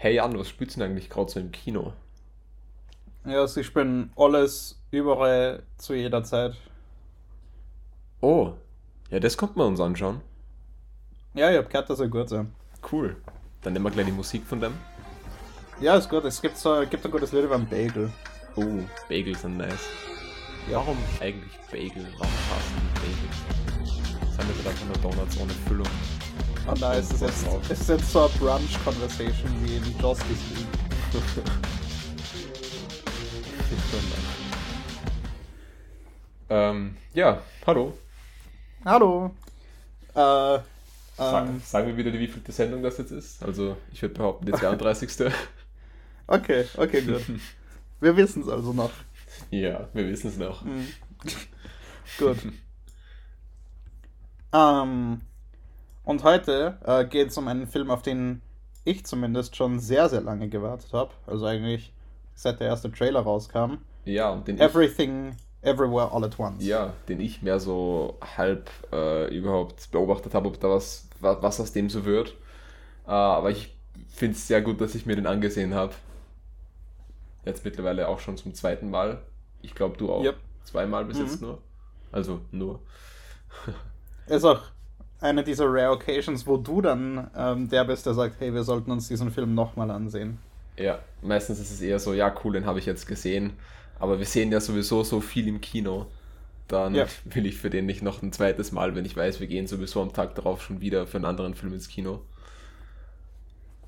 Hey Jan, was spielst du denn eigentlich gerade so im Kino? Ja, also ich spiele alles überall zu jeder Zeit. Oh, ja, das kommt man uns anschauen. Ja, ich hab gehört, dass er gut sein. Cool. Dann nehmen wir gleich die Musik von dem. Ja, ist gut. Es gibt, so, gibt ein gutes Lied über einen Bagel. Oh, Bagels sind nice. Warum eigentlich Bagel? Warum passen Bagels? Sind wir einfach nur Donuts ohne Füllung? Oh nein, es ist jetzt, es ist jetzt so eine Brunch-Conversation wie in Justice League. ähm, ja, hallo. Hallo. Äh, ähm, sagen wir wieder, wie vielte Sendung das jetzt ist? Also, ich würde behaupten, die 32. okay, okay, gut. Wir wissen es also noch. ja, wir wissen es noch. Mhm. gut. Ähm, und heute äh, geht es um einen Film, auf den ich zumindest schon sehr, sehr lange gewartet habe. Also eigentlich seit der erste Trailer rauskam. Ja, und den ich, Everything, Everywhere, All at Once. ja, den ich mehr so halb äh, überhaupt beobachtet habe, ob da was, wa- was aus dem so wird. Äh, aber ich finde es sehr gut, dass ich mir den angesehen habe. Jetzt mittlerweile auch schon zum zweiten Mal. Ich glaube, du auch. Yep. Zweimal bis Mhm. jetzt nur. Also nur. Ist auch eine dieser Rare Occasions, wo du dann ähm, der bist, der sagt, hey, wir sollten uns diesen Film nochmal ansehen. Ja, meistens ist es eher so, ja, cool, den habe ich jetzt gesehen. Aber wir sehen ja sowieso so viel im Kino. Dann Ja. will ich für den nicht noch ein zweites Mal, wenn ich weiß, wir gehen sowieso am Tag darauf schon wieder für einen anderen Film ins Kino.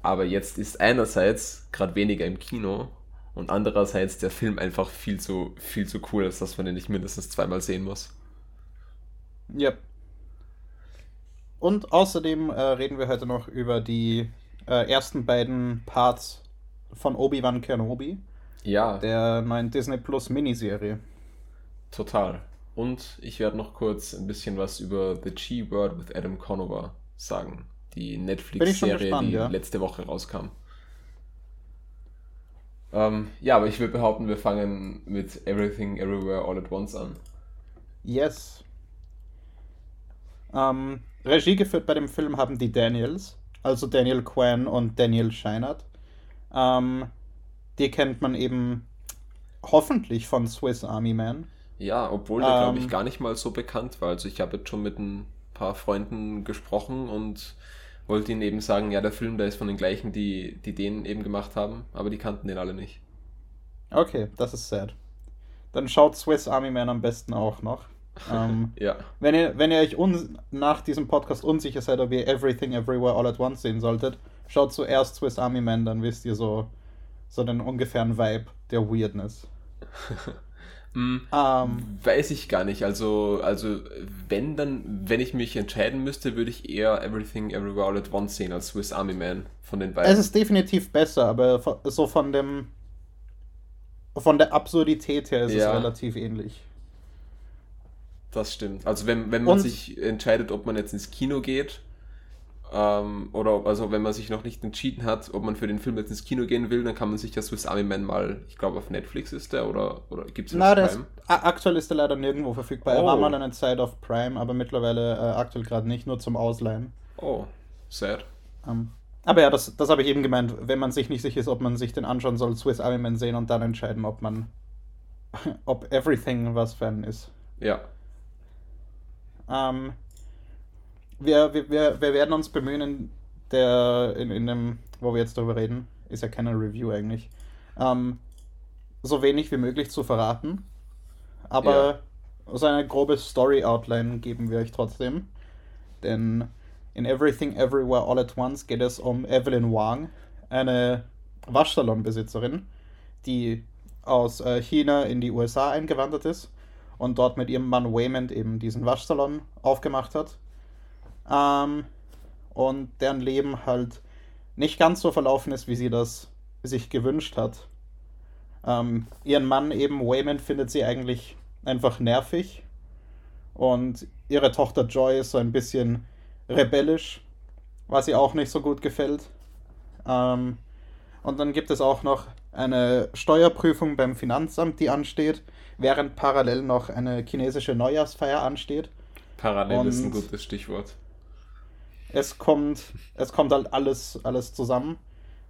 Aber jetzt ist einerseits gerade weniger im Kino und andererseits der Film einfach viel zu, viel zu cool, als dass man den nicht mindestens zweimal sehen muss. Yep. Und außerdem äh, reden wir heute noch über die äh, ersten beiden Parts von Obi-Wan Kenobi, Ja, der neuen Disney Plus Miniserie. total. Und ich werde noch kurz ein bisschen was über The G-Word with Adam Conover sagen. Die Netflix-Serie, die ja. letzte Woche rauskam. Ähm, ja, aber ich würde behaupten, wir fangen mit Everything Everywhere All at Once an. Yes. Ähm, Regie geführt bei dem Film haben die Daniels, also Daniel Kwan und Daniel Scheinert. Ähm, die kennt man eben hoffentlich von Swiss Army Man. Ja, obwohl der, glaube ich, Ähm. gar nicht mal so bekannt war. Also ich habe jetzt schon mit ein paar Freunden gesprochen und wollte ihnen eben sagen, ja, der Film, der ist von den gleichen, die, die den eben gemacht haben, aber die kannten den alle nicht. Okay, das ist sad. Dann schaut Swiss Army Man am besten auch noch. Ähm, Ja, wenn, ihr, wenn ihr euch un nach diesem Podcast unsicher seid, ob ihr Everything Everywhere All at Once sehen solltet, schaut zuerst Swiss Army Man, dann wisst ihr so, so den ungefähren Vibe der Weirdness. Mm, Ähm, weiß ich gar nicht. Also, also wenn dann, wenn ich mich entscheiden müsste, würde ich eher Everything Everywhere All at Once sehen als Swiss Army Man von den beiden. Es ist definitiv besser, aber so von dem von der Absurdität her ist Ja. es relativ ähnlich. Das stimmt. Also wenn, wenn man Und- sich entscheidet, ob man jetzt ins Kino geht, ähm, oder also wenn man sich noch nicht entschieden hat, ob man für den Film jetzt ins Kino gehen will, dann kann man sich ja Swiss Army Man mal, ich glaube auf Netflix ist der, oder, oder gibt es Na, der ist, aktuell ist er leider nirgendwo verfügbar. Er Oh. war mal eine Zeit auf Prime, aber mittlerweile äh, aktuell gerade nicht, nur zum Ausleihen. Oh, sad. Ähm, aber ja, das, das habe ich eben gemeint. Wenn man sich nicht sicher ist, ob man sich den anschauen soll, Swiss Army Man sehen und dann entscheiden, ob man ob Everything was für einen ist. Ja, Ähm, wir, wir, wir, wir werden uns bemühen, in, der, in, in dem, wo wir jetzt darüber reden, ist ja keine Review eigentlich, ähm, so wenig wie möglich zu verraten. Aber so eine grobe Story-Outline geben wir euch trotzdem. Denn in Everything Everywhere All at Once geht es um Evelyn Wang, eine Waschsalonbesitzerin, die aus äh, China in die USA eingewandert ist und dort mit ihrem Mann Waymond eben diesen Waschsalon aufgemacht hat. Ähm, und deren Leben halt nicht ganz so verlaufen ist, wie sie das sich gewünscht hat. Ähm, ihren Mann eben, Waymond, findet sie eigentlich einfach nervig. Und ihre Tochter Joy ist so ein bisschen rebellisch, was ihr auch nicht so gut gefällt. Ähm, und dann gibt es auch noch eine Steuerprüfung beim Finanzamt, die ansteht, während parallel noch eine chinesische Neujahrsfeier ansteht. parallel ist ein Und- gutes Stichwort. Es kommt, es kommt halt alles, alles zusammen.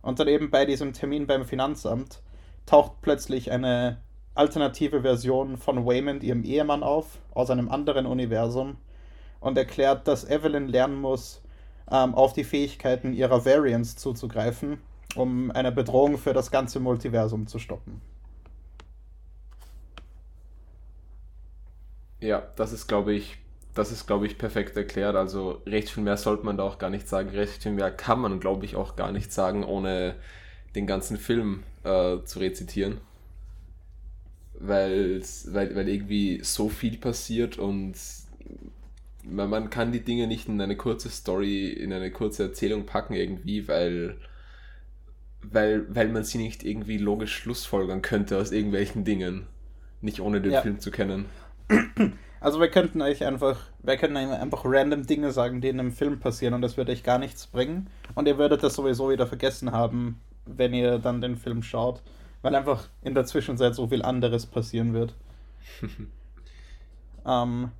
Und dann eben bei diesem Termin beim Finanzamt taucht plötzlich eine alternative Version von Waymond, ihrem Ehemann, auf, aus einem anderen Universum und erklärt, dass Evelyn lernen muss, ähm, auf die Fähigkeiten ihrer Variants zuzugreifen, um eine Bedrohung für das ganze Multiversum zu stoppen. Ja, das ist, glaube ich, das ist, glaube ich, perfekt erklärt. Also recht viel mehr sollte man da auch gar nicht sagen. Recht viel mehr kann man, glaube ich, auch gar nicht sagen, ohne den ganzen Film äh, zu rezitieren. Weil, weil, weil irgendwie so viel passiert und man, man kann die Dinge nicht in eine kurze Story, in eine kurze Erzählung packen irgendwie, weil, weil, weil man sie nicht irgendwie logisch schlussfolgern könnte aus irgendwelchen Dingen. Nicht ohne den ja. Film zu kennen. Also wir könnten euch einfach, wir könnten einfach random Dinge sagen, die in einem Film passieren und das würde euch gar nichts bringen. Und ihr würdet das sowieso wieder vergessen haben, wenn ihr dann den Film schaut. Weil einfach in der Zwischenzeit so viel anderes passieren wird. ähm,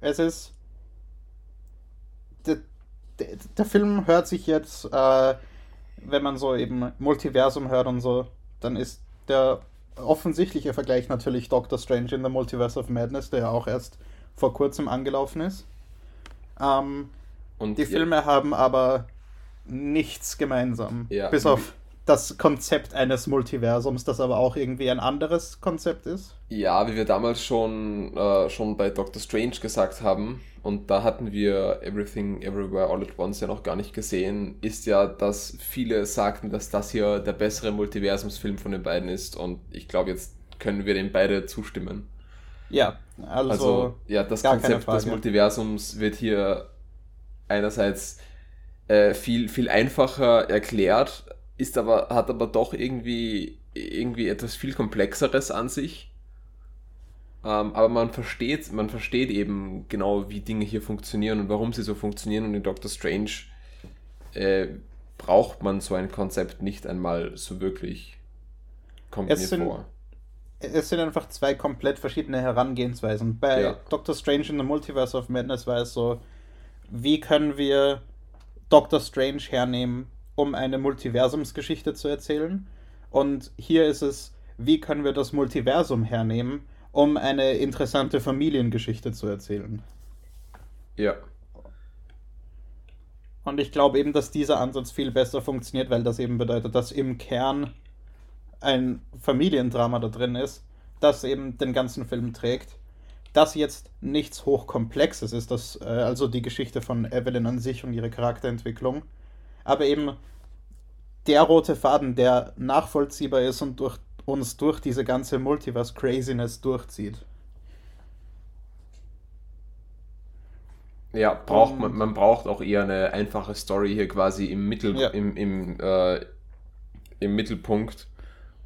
es ist. Der, der, der, Film hört sich jetzt, äh, wenn man so eben Multiversum hört und so, dann ist der offensichtliche Vergleich natürlich Doctor Strange in the Multiverse of Madness, der ja auch erst vor kurzem angelaufen ist. Ähm, und die Filme haben aber nichts gemeinsam. Ja. Bis auf das Konzept eines Multiversums, das aber auch irgendwie ein anderes Konzept ist. Ja, wie wir damals schon, äh, schon bei Doctor Strange gesagt haben, und da hatten wir Everything Everywhere All at Once ja noch gar nicht gesehen, ist ja, dass viele sagten, dass das hier der bessere Multiversumsfilm von den beiden ist und ich glaube, jetzt können wir den beide zustimmen. Ja, also, also ja, das Konzept des Multiversums wird hier einerseits äh, viel, viel einfacher erklärt, ist aber, hat aber doch irgendwie, irgendwie etwas viel Komplexeres an sich. Ähm, aber man versteht, man versteht eben genau, wie Dinge hier funktionieren und warum sie so funktionieren. Und in Doctor Strange äh, braucht man so ein Konzept nicht einmal so wirklich. Kommt es mir sind, vor. Es sind einfach zwei komplett verschiedene Herangehensweisen. Bei ja. Doctor Strange in the Multiverse of Madness war es so, wie können wir Doctor Strange hernehmen, um eine Multiversumsgeschichte zu erzählen. Und hier ist es, wie können wir das Multiversum hernehmen, um eine interessante Familiengeschichte zu erzählen. Ja. Und ich glaube eben, dass dieser Ansatz viel besser funktioniert, weil das eben bedeutet, dass im Kern ein Familiendrama da drin ist, das eben den ganzen Film trägt. Das jetzt nichts Hochkomplexes ist, das, äh, also die Geschichte von Evelyn an sich und ihre Charakterentwicklung, aber eben der rote Faden, der nachvollziehbar ist und durch uns durch diese ganze Multiverse-Craziness durchzieht. Ja, braucht man, man braucht auch eher eine einfache Story hier quasi im, Mittel, ja. im, im, äh, im Mittelpunkt,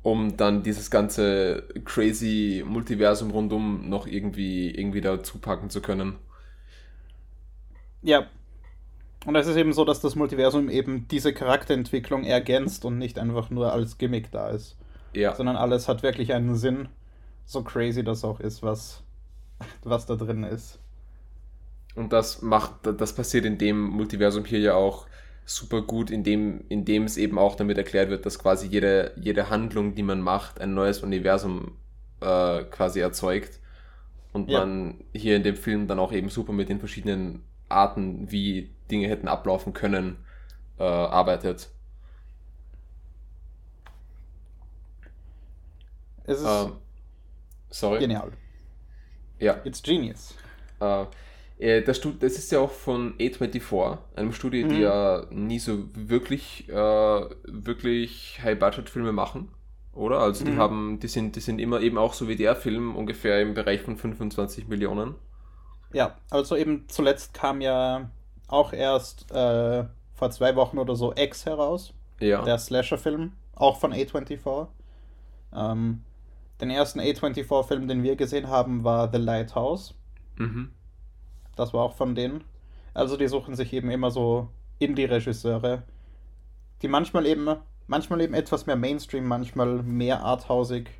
um dann dieses ganze crazy Multiversum rundum noch irgendwie, irgendwie dazu packen zu können. Ja, und es ist eben so, dass das Multiversum eben diese Charakterentwicklung ergänzt und nicht einfach nur als Gimmick da ist. Ja. Sondern alles hat wirklich einen Sinn. So crazy das auch ist, was, was da drin ist. Und das macht, das passiert in dem Multiversum hier ja auch super gut, indem, indem es eben auch damit erklärt wird, dass quasi jede, jede Handlung, die man macht, ein neues Universum äh, quasi erzeugt. Und ja. man hier in dem Film dann auch eben super mit den verschiedenen Arten, wie Dinge hätten ablaufen können, äh, arbeitet. Es ist ähm, sorry. genial. Ja. It's genius. Äh, äh das, das, ist ja auch von A24, einem Studio, mhm. die ja nie so wirklich, äh, wirklich High-Budget-Filme machen, oder? Also die mhm. haben, die sind, die sind immer eben auch so wie der Film ungefähr im Bereich von 25 Millionen. Ja, also eben zuletzt kam ja auch erst äh, vor zwei Wochen oder so X heraus. Ja. Der Slasher-Film, auch von A24. Ähm, den ersten A24-Film, den wir gesehen haben, war The Lighthouse. Mhm. Das war auch von denen. Also die suchen sich eben immer so Indie-Regisseure, die manchmal eben, manchmal eben etwas mehr Mainstream, manchmal mehr arthausig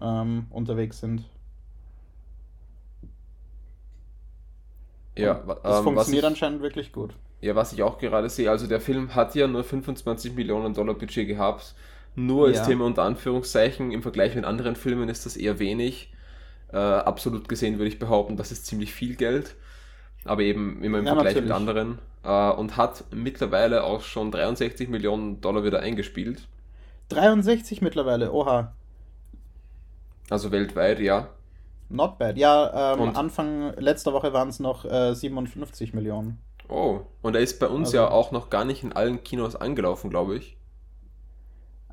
ähm, unterwegs sind. Ja, das ähm, funktioniert ich, anscheinend wirklich gut. Ja, was ich auch gerade sehe, also der Film hat ja nur 25 Millionen Dollar Budget gehabt. Nur als Ja. Thema unter Anführungszeichen. Im Vergleich mit anderen Filmen ist das eher wenig. Äh, absolut gesehen würde ich behaupten, das ist ziemlich viel Geld. Aber eben immer im Ja, Vergleich mit natürlich. anderen. Äh, und hat mittlerweile auch schon 63 Millionen Dollar wieder eingespielt. 63 mittlerweile, oha. Also weltweit, ja. Not bad. Ja, ähm, Und- Anfang letzter Woche waren es noch äh, 57 Millionen. Oh, und er ist bei uns Also- ja auch noch gar nicht in allen Kinos angelaufen, glaube ich.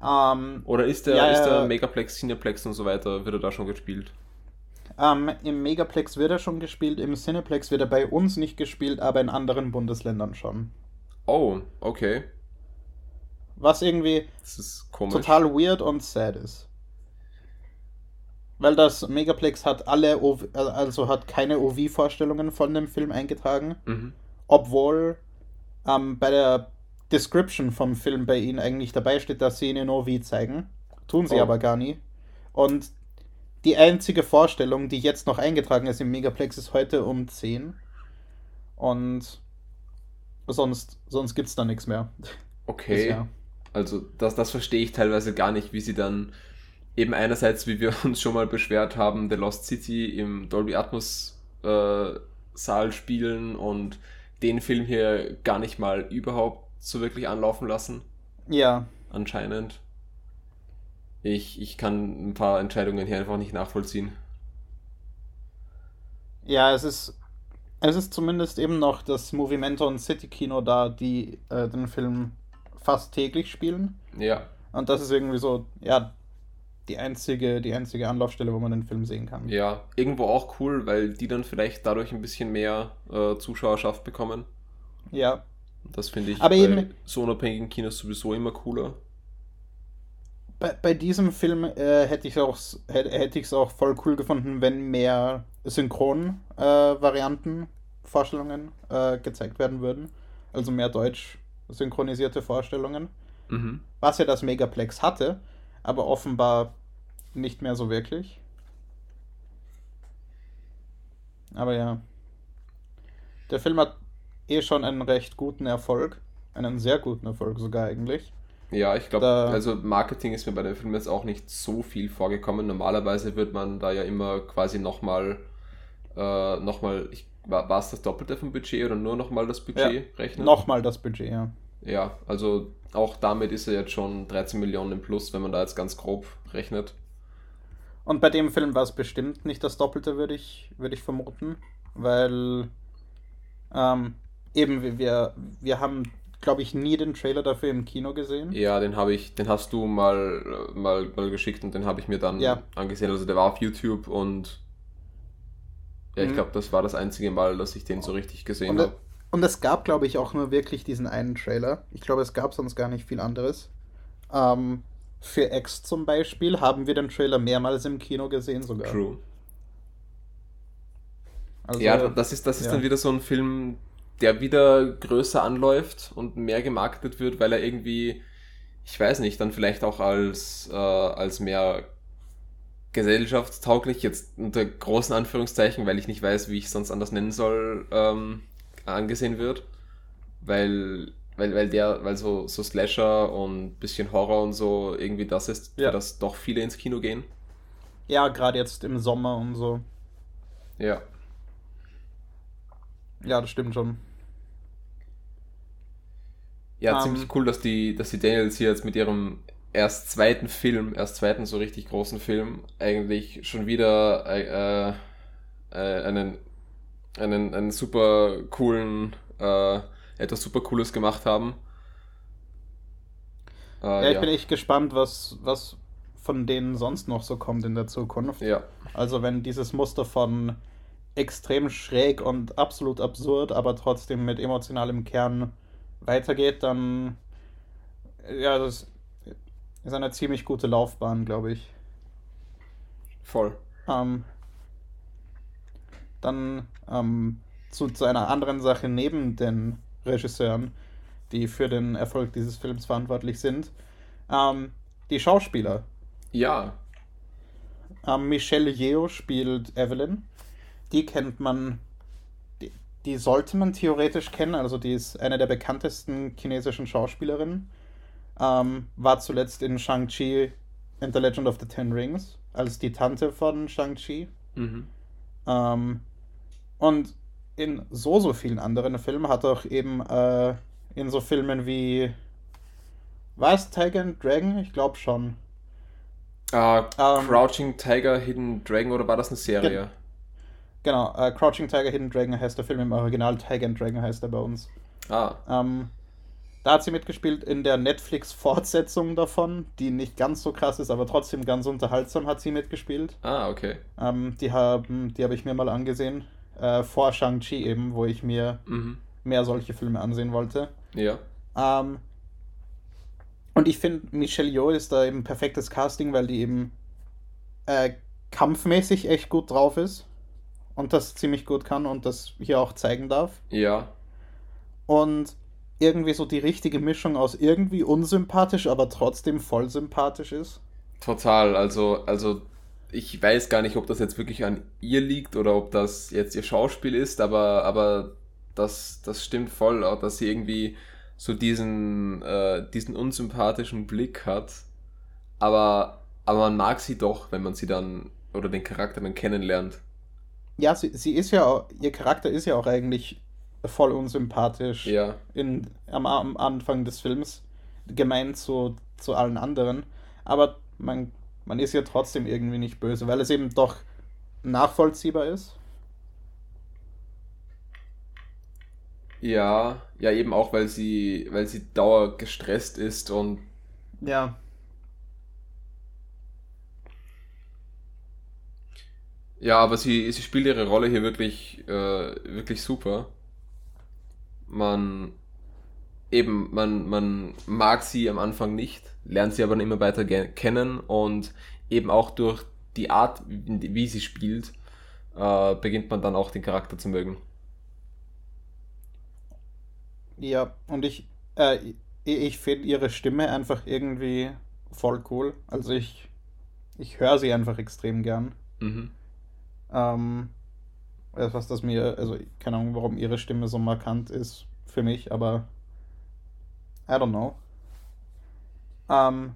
Ähm, Oder ist der, Ja, ist der Megaplex, Cineplex und so weiter, wird er da schon gespielt? ähm, Im Megaplex wird er schon gespielt, im Cineplex wird er bei uns nicht gespielt, aber in anderen Bundesländern schon. Oh, okay. Was irgendwie total weird und sad ist. Weil das Megaplex hat alle, OV, also hat keine OV-Vorstellungen von dem Film eingetragen, Mhm. obwohl ähm, bei der Description vom Film bei ihnen eigentlich dabei steht, dass sie ihn in OV zeigen. Tun sie Oh. aber gar nie. Und die einzige Vorstellung, die jetzt noch eingetragen ist im Megaplex, ist heute um 10. Und sonst, sonst gibt es da nichts mehr. Okay. Bisher. Also das, das verstehe ich teilweise gar nicht, wie sie dann eben einerseits, wie wir uns schon mal beschwert haben, The Lost City im Dolby Atmos äh, Saal spielen und den Film hier gar nicht mal überhaupt so wirklich anlaufen lassen, Ja, anscheinend. Ich, ich kann ein paar Entscheidungen hier einfach nicht nachvollziehen. Ja, es ist, es ist zumindest eben noch das Movimento und City Kino da, die äh, den Film fast täglich spielen. Ja, Und das ist irgendwie so, ja, die einzige, die einzige Anlaufstelle, wo man den Film sehen kann. ja, irgendwo auch cool, weil die dann vielleicht dadurch ein bisschen mehr äh, Zuschauerschaft bekommen. Ja, Das finde ich Aber bei eben- so unabhängigen Kinos sowieso immer cooler. bei, bei diesem Film äh, hätte ich auch hätte, hätte es auch voll cool gefunden, wenn mehr Synchron-Varianten, Vorstellungen äh, gezeigt werden würden. Also mehr deutsch synchronisierte Vorstellungen. Mhm. Was ja das Megaplex hatte, aber offenbar nicht mehr so wirklich. Aber ja. Der Film hat eh schon einen recht guten Erfolg. Einen sehr guten Erfolg sogar eigentlich. Ja, ich glaube, also Marketing ist mir bei dem Film jetzt auch nicht so viel vorgekommen. Normalerweise wird man da ja immer quasi nochmal, äh, nochmal, war, es das Doppelte vom Budget oder nur nochmal das Budget rechnen? Nochmal das Budget, ja. Ja, also auch damit ist er jetzt schon 13 Millionen im Plus, wenn man da jetzt ganz grob rechnet. Und bei dem Film war es bestimmt nicht das Doppelte, würde ich, würde ich vermuten. Weil ähm, eben wir- wir, haben, glaube ich, nie den Trailer dafür im Kino gesehen. Ja, den habe ich, den hast du mal, äh, mal, mal geschickt und den habe ich mir dann Ja. angesehen. Also der war auf YouTube und ja, ich Mhm. glaube, das war das einzige Mal, dass ich den so richtig gesehen Und, habe. und es gab, glaube ich, auch nur wirklich diesen einen Trailer. Ich glaube, es gab sonst gar nicht viel anderes. Ähm, für X zum Beispiel haben wir den Trailer mehrmals im Kino gesehen sogar. True. Also, ja, das ist, das ist ja. dann wieder so ein Film, der wieder größer anläuft und mehr gemarketet wird, weil er irgendwie, ich weiß nicht, dann vielleicht auch als, äh, als mehr gesellschaftstauglich, jetzt unter großen Anführungszeichen, weil ich nicht weiß, wie ich es sonst anders nennen soll, ähm, angesehen wird. Weil, weil, weil der, weil so, so Slasher und bisschen Horror und so irgendwie das ist, Ja. für das doch viele ins Kino gehen. ja, gerade jetzt im Sommer und so. Ja. Ja, das stimmt schon. Ja, Ähm, ziemlich cool, dass die, dass die Daniels hier jetzt mit ihrem erst zweiten Film, erst zweiten so richtig großen Film, eigentlich schon wieder äh, äh, einen, einen, einen super coolen, äh, etwas super Cooles gemacht haben. Äh, Ja, ich bin echt gespannt, was, was von denen sonst noch so kommt in der Zukunft. ja, Also wenn dieses Muster von extrem schräg und absolut absurd, aber trotzdem mit emotionalem Kern weitergeht, dann ja, das ist eine ziemlich gute Laufbahn, glaube ich. voll. Ähm, dann ähm, zu, zu einer anderen Sache neben den Regisseuren, die für den Erfolg dieses Films verantwortlich sind. Ähm, die Schauspieler. Ja, Ähm, Michelle Yeoh spielt Evelyn. Die kennt man. Die, sollte man theoretisch kennen. Also die ist eine der bekanntesten chinesischen Schauspielerinnen. Ähm, war zuletzt in Shang-Chi and the Legend of the Ten Rings als die Tante von Shang-Chi. Mhm. Ähm, und in so, so vielen anderen Filmen hat auch eben äh, in so Filmen wie. War es Tiger and Dragon? Ich glaube schon. Uh, Ähm, Crouching Tiger, Hidden Dragon oder war das eine Serie? Ge- Genau, äh, Crouching Tiger, Hidden Dragon heißt der Film im Original, Tiger and Dragon heißt er bei uns. Ah, Ähm, da hat sie mitgespielt in der Netflix-Fortsetzung davon, die nicht ganz so krass ist, aber trotzdem ganz unterhaltsam hat sie mitgespielt. ah, okay. Ähm, die haben, die habe ich mir mal angesehen, äh, vor Shang-Chi eben, wo ich mir Mhm. mehr solche Filme ansehen wollte. Ja. Ähm, und ich finde, Michelle Yeoh ist da eben perfektes Casting, weil die eben äh, kampfmäßig echt gut drauf ist und das ziemlich gut kann und das hier auch zeigen darf. Ja. Und irgendwie so die richtige Mischung aus irgendwie unsympathisch, aber trotzdem voll sympathisch ist. Total. Also, also ich weiß gar nicht, ob das jetzt wirklich an ihr liegt oder ob das jetzt ihr Schauspiel ist, aber, aber das, das stimmt voll, auch dass sie irgendwie so diesen, äh, diesen unsympathischen Blick hat. Aber, aber man mag sie doch, wenn man sie dann oder den Charakter dann kennenlernt. Ja, sie, sie ist ja, auch- ihr Charakter ist ja auch eigentlich voll unsympathisch Ja. in, am, am Anfang des Films, gemeint zu, zu allen anderen. Aber man, man ist ja trotzdem irgendwie nicht böse, weil es eben doch nachvollziehbar ist. Ja, ja, eben auch, weil sie, weil sie dauer gestresst ist und Ja. Ja, aber sie, sie spielt ihre Rolle hier wirklich, äh, wirklich super. Man, eben, man, man mag sie am Anfang nicht, lernt sie aber immer weiter kennen und eben auch durch die Art, wie sie spielt, äh, beginnt man dann auch den Charakter zu mögen. Ja, und ich, äh, ich finde ihre Stimme einfach irgendwie voll cool. Also ich, ich höre sie einfach extrem gern. Mhm. Ähm, etwas, das mir, also keine Ahnung, warum ihre Stimme so markant ist für mich, aber I don't know. Ähm,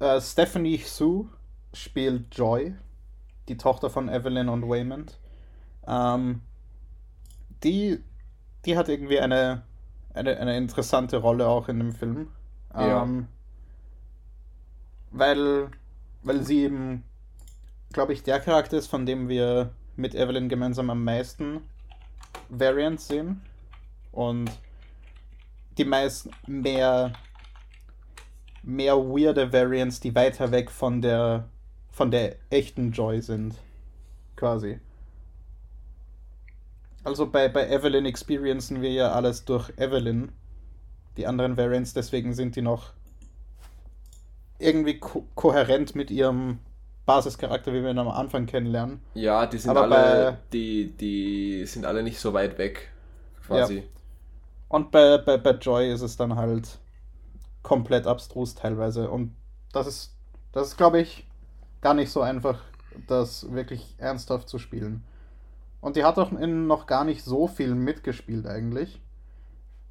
äh, Stephanie Sue spielt Joy, die Tochter von Evelyn und Waymond. Ähm, die, die hat irgendwie eine, eine, eine interessante Rolle auch in dem Film. Ja. Ähm, weil, weil sie eben, glaube ich, der Charakter ist, von dem wir mit Evelyn gemeinsam am meisten Variants sehen. Und die meisten mehr, mehr weirde Variants, die weiter weg von der, von der echten Joy sind. Quasi. Also bei, bei Evelyn experiencen wir ja alles durch Evelyn. Die anderen Variants, deswegen sind die noch irgendwie ko kohärent mit ihrem Basischarakter, wie wir ihn am Anfang kennenlernen. Ja, die sind Aber alle, bei- die, die sind alle nicht so weit weg, quasi. Und bei, bei, bei Joy ist es dann halt komplett abstrus teilweise. Und das ist, das ist, glaube ich, gar nicht so einfach, das wirklich ernsthaft zu spielen. Und die hat auch in noch gar nicht so viel mitgespielt eigentlich.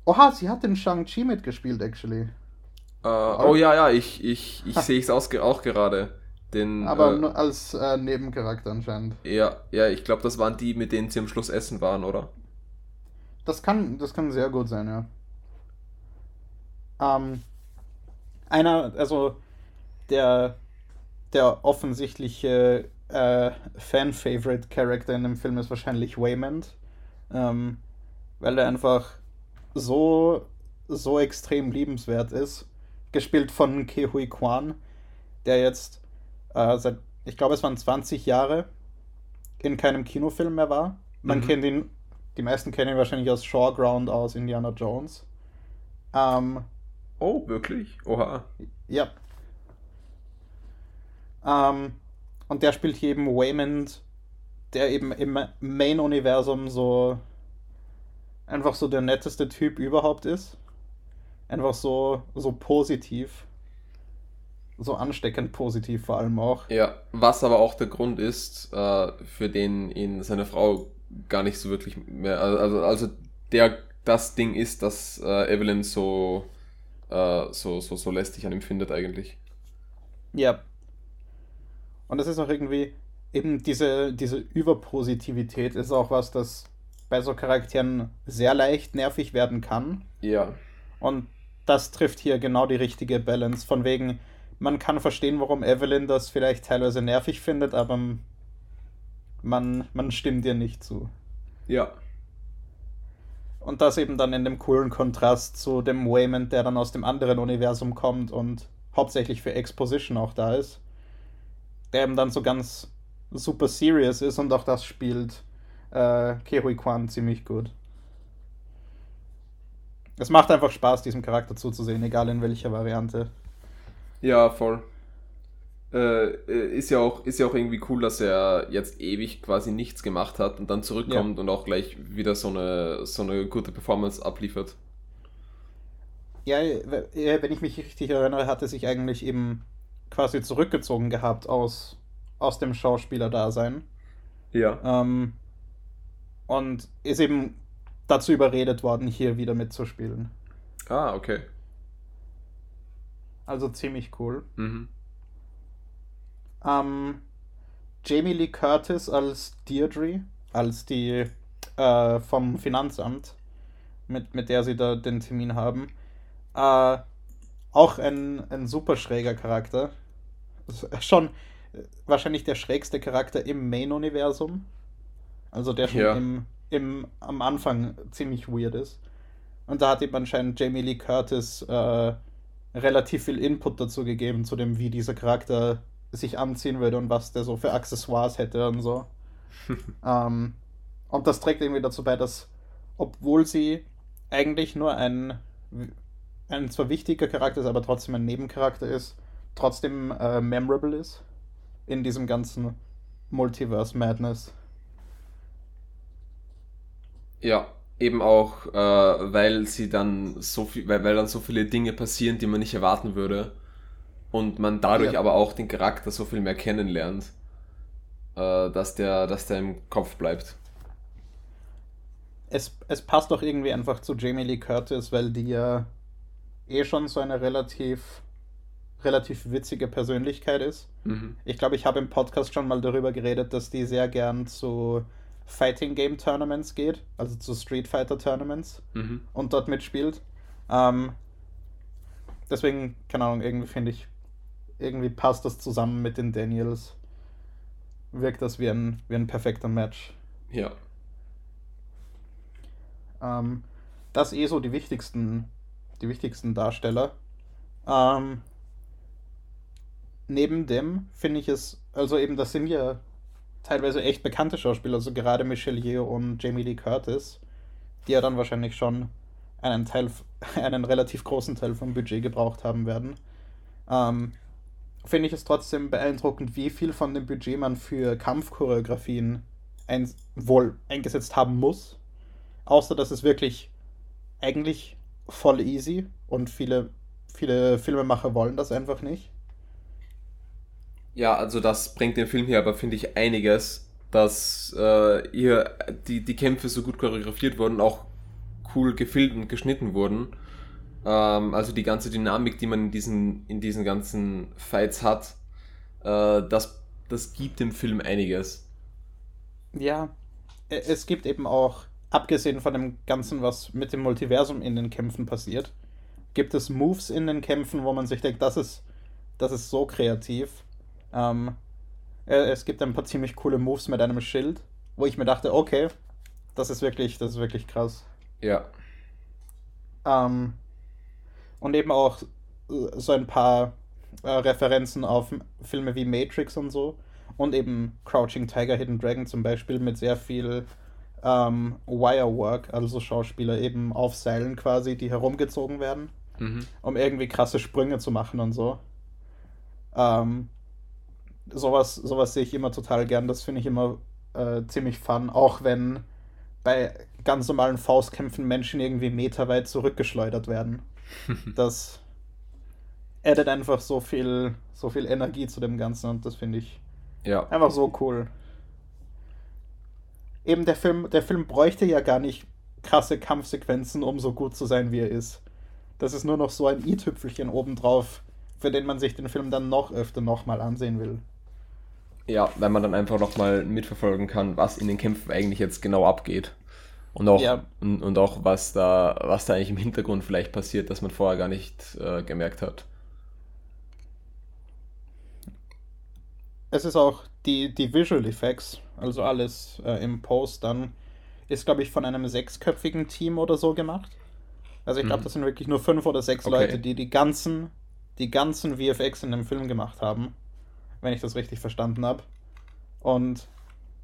Oha, sie hat in Shang-Chi mitgespielt, actually. Äh, oh ja, ja, ich, ich, ich sehe es auch gerade. Den, Aber äh, nur als äh, Nebencharakter anscheinend. Ja, ja, ich glaube, das waren die, mit denen sie am Schluss essen waren, oder? Das kann, das kann sehr gut sein, ja. Ähm, einer, also der, der offensichtliche äh, Fan-Favorite-Character in dem Film ist wahrscheinlich Waymond, ähm, weil er einfach so, so extrem liebenswert ist. Gespielt von Ke Hui Kwan, der jetzt äh, seit, ich glaube, es waren 20 Jahre in keinem Kinofilm mehr war. Man Mhm. kennt ihn, die meisten kennen ihn wahrscheinlich aus Shawground, aus Indiana Jones. Ähm, Oh, wirklich? Oha. ja. Ähm, und der spielt hier eben Waymond, der eben im Main-Universum so einfach so der netteste Typ überhaupt ist. Einfach so, so positiv. So ansteckend positiv vor allem auch. Ja, was aber auch der Grund ist, äh, für den ihn seine Frau gar nicht so wirklich mehr. Also, also der das Ding ist, dass äh, Evelyn so, äh, so, so, so lästig an ihm findet eigentlich. Ja. Und das ist auch irgendwie, eben diese, diese Überpositivität ist auch was, das bei so Charakteren sehr leicht nervig werden kann. Ja. Und das trifft hier genau die richtige Balance. Von wegen, man kann verstehen, warum Evelyn das vielleicht teilweise nervig findet, aber man, man stimmt ihr nicht zu. Ja. Und das eben dann in dem coolen Kontrast zu dem Waymond, der dann aus dem anderen Universum kommt und hauptsächlich für Exposition auch da ist. Der eben dann so ganz super serious ist und auch das spielt äh, Kehui Kwan ziemlich gut. Es macht einfach Spaß, diesem Charakter zuzusehen, egal in welcher Variante. Ja, voll. Äh, ist, ja auch, ist ja auch irgendwie cool, dass er jetzt ewig quasi nichts gemacht hat und dann zurückkommt ja. und auch gleich wieder so eine, so eine gute Performance abliefert. Ja, wenn ich mich richtig erinnere, hat er sich eigentlich eben quasi zurückgezogen gehabt aus, aus dem Schauspielerdasein. Ja. Ähm, und ist eben dazu überredet worden, hier wieder mitzuspielen. Ah, okay. Also ziemlich cool. Mhm. Ähm, Jamie Lee Curtis als Deirdre, als die äh, vom Finanzamt, mit, mit der sie da den Termin haben. Äh, auch ein, ein super schräger Charakter. Schon wahrscheinlich der schrägste Charakter im Main-Universum. Also der schon ja. im, im, am Anfang ziemlich weird ist. Und da hat ihm anscheinend Jamie Lee Curtis äh, relativ viel Input dazu gegeben, zu dem, wie dieser Charakter sich anziehen würde und was der so für Accessoires hätte und so. ähm, und das trägt irgendwie dazu bei, dass, obwohl sie eigentlich nur ein, ein zwar wichtiger Charakter ist, aber trotzdem ein Nebencharakter ist, trotzdem äh, memorable ist in diesem ganzen Multiverse Madness. Ja, eben auch, äh, weil sie dann so viel, weil, weil dann so viele Dinge passieren, die man nicht erwarten würde. Und man dadurch ja. aber auch den Charakter so viel mehr kennenlernt, äh, dass, der, dass der im Kopf bleibt. Es, es passt doch irgendwie einfach zu Jamie Lee Curtis, weil die ja eh schon so eine relativ relativ witzige Persönlichkeit ist. Mhm. Ich glaube, ich habe im Podcast schon mal darüber geredet, dass die sehr gern zu Fighting Game Tournaments geht, also zu Street Fighter Tournaments mhm. und dort mitspielt. Ähm, deswegen, keine Ahnung, irgendwie finde ich, irgendwie passt das zusammen mit den Daniels. Wirkt das wie ein, wie ein perfekter Match. Ja. Ähm, das eh so die wichtigsten, die wichtigsten Darsteller. Ähm, neben dem finde ich es, also eben, das sind ja teilweise echt bekannte Schauspieler, also gerade Michelle Yeoh und Jamie Lee Curtis, die ja dann wahrscheinlich schon einen Teil, einen relativ großen Teil vom Budget gebraucht haben werden. Ähm, finde ich es trotzdem beeindruckend, wie viel von dem Budget man für Kampfchoreografien ein, wohl eingesetzt haben muss. Außer dass es wirklich eigentlich voll easy und viele, viele Filmemacher wollen das einfach nicht. Ja, also das bringt den Film hier aber, finde ich, einiges, dass äh, hier die, die Kämpfe so gut choreografiert wurden, auch cool gefilmt und geschnitten wurden. Ähm, also die ganze Dynamik, die man in diesen, in diesen ganzen Fights hat, äh, das, das gibt dem Film einiges. Ja, e, es gibt eben auch, abgesehen von dem Ganzen, was mit dem Multiversum in den Kämpfen passiert, gibt es Moves in den Kämpfen, wo man sich denkt, das ist, das ist so kreativ ähm, es gibt ein paar ziemlich coole Moves mit einem Schild, wo ich mir dachte, okay, das ist wirklich, das ist wirklich krass. Ja. Ähm, und eben auch äh, so ein paar äh, Referenzen auf Filme wie Matrix und so. Und eben Crouching Tiger, Hidden Dragon zum Beispiel mit sehr viel ähm, Wirework, also Schauspieler eben auf Seilen quasi, die herumgezogen werden, mhm. um irgendwie krasse Sprünge zu machen und so. Ähm, sowas, sowas sehe ich immer total gern. Das finde ich immer äh, ziemlich fun, auch wenn bei ganz normalen Faustkämpfen Menschen irgendwie meterweit zurückgeschleudert werden. das addet einfach so viel, so viel Energie zu dem Ganzen und das finde ich ja. einfach so cool. eben der Film, der Film bräuchte ja gar nicht krasse Kampfsequenzen, um so gut zu sein, wie er ist. Das ist nur noch so ein i-Tüpfelchen obendrauf, für den man sich den Film dann noch öfter nochmal ansehen will. Ja, weil man dann einfach nochmal mitverfolgen kann, was in den Kämpfen eigentlich jetzt genau abgeht. Und auch, ja. und, und, auch was da, was da eigentlich im Hintergrund vielleicht passiert, das man vorher gar nicht äh, gemerkt hat. Es ist auch die, die Visual Effects, also alles äh, im Post dann, ist, glaube ich, von einem sechsköpfigen Team oder so gemacht. Also ich glaube, mhm. das sind wirklich nur fünf oder sechs okay. Leute, die die ganzen, die ganzen VFX in dem Film gemacht haben, wenn ich das richtig verstanden habe. Und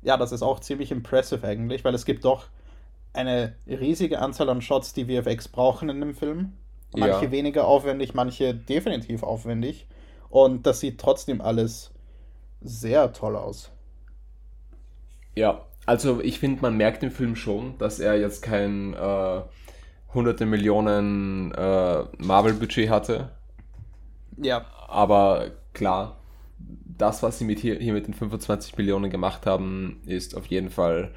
ja, das ist auch ziemlich impressive eigentlich, weil es gibt doch eine riesige Anzahl an Shots, die VFX brauchen in dem Film. Manche ja. weniger aufwendig, manche definitiv aufwendig. Und das sieht trotzdem alles sehr toll aus. Ja, also ich finde, man merkt im Film schon, dass er jetzt kein äh, hunderte Millionen äh, Marvel-Budget hatte. Ja. Aber klar, das, was sie mit hier, hier mit den 25 Millionen gemacht haben, ist auf jeden Fall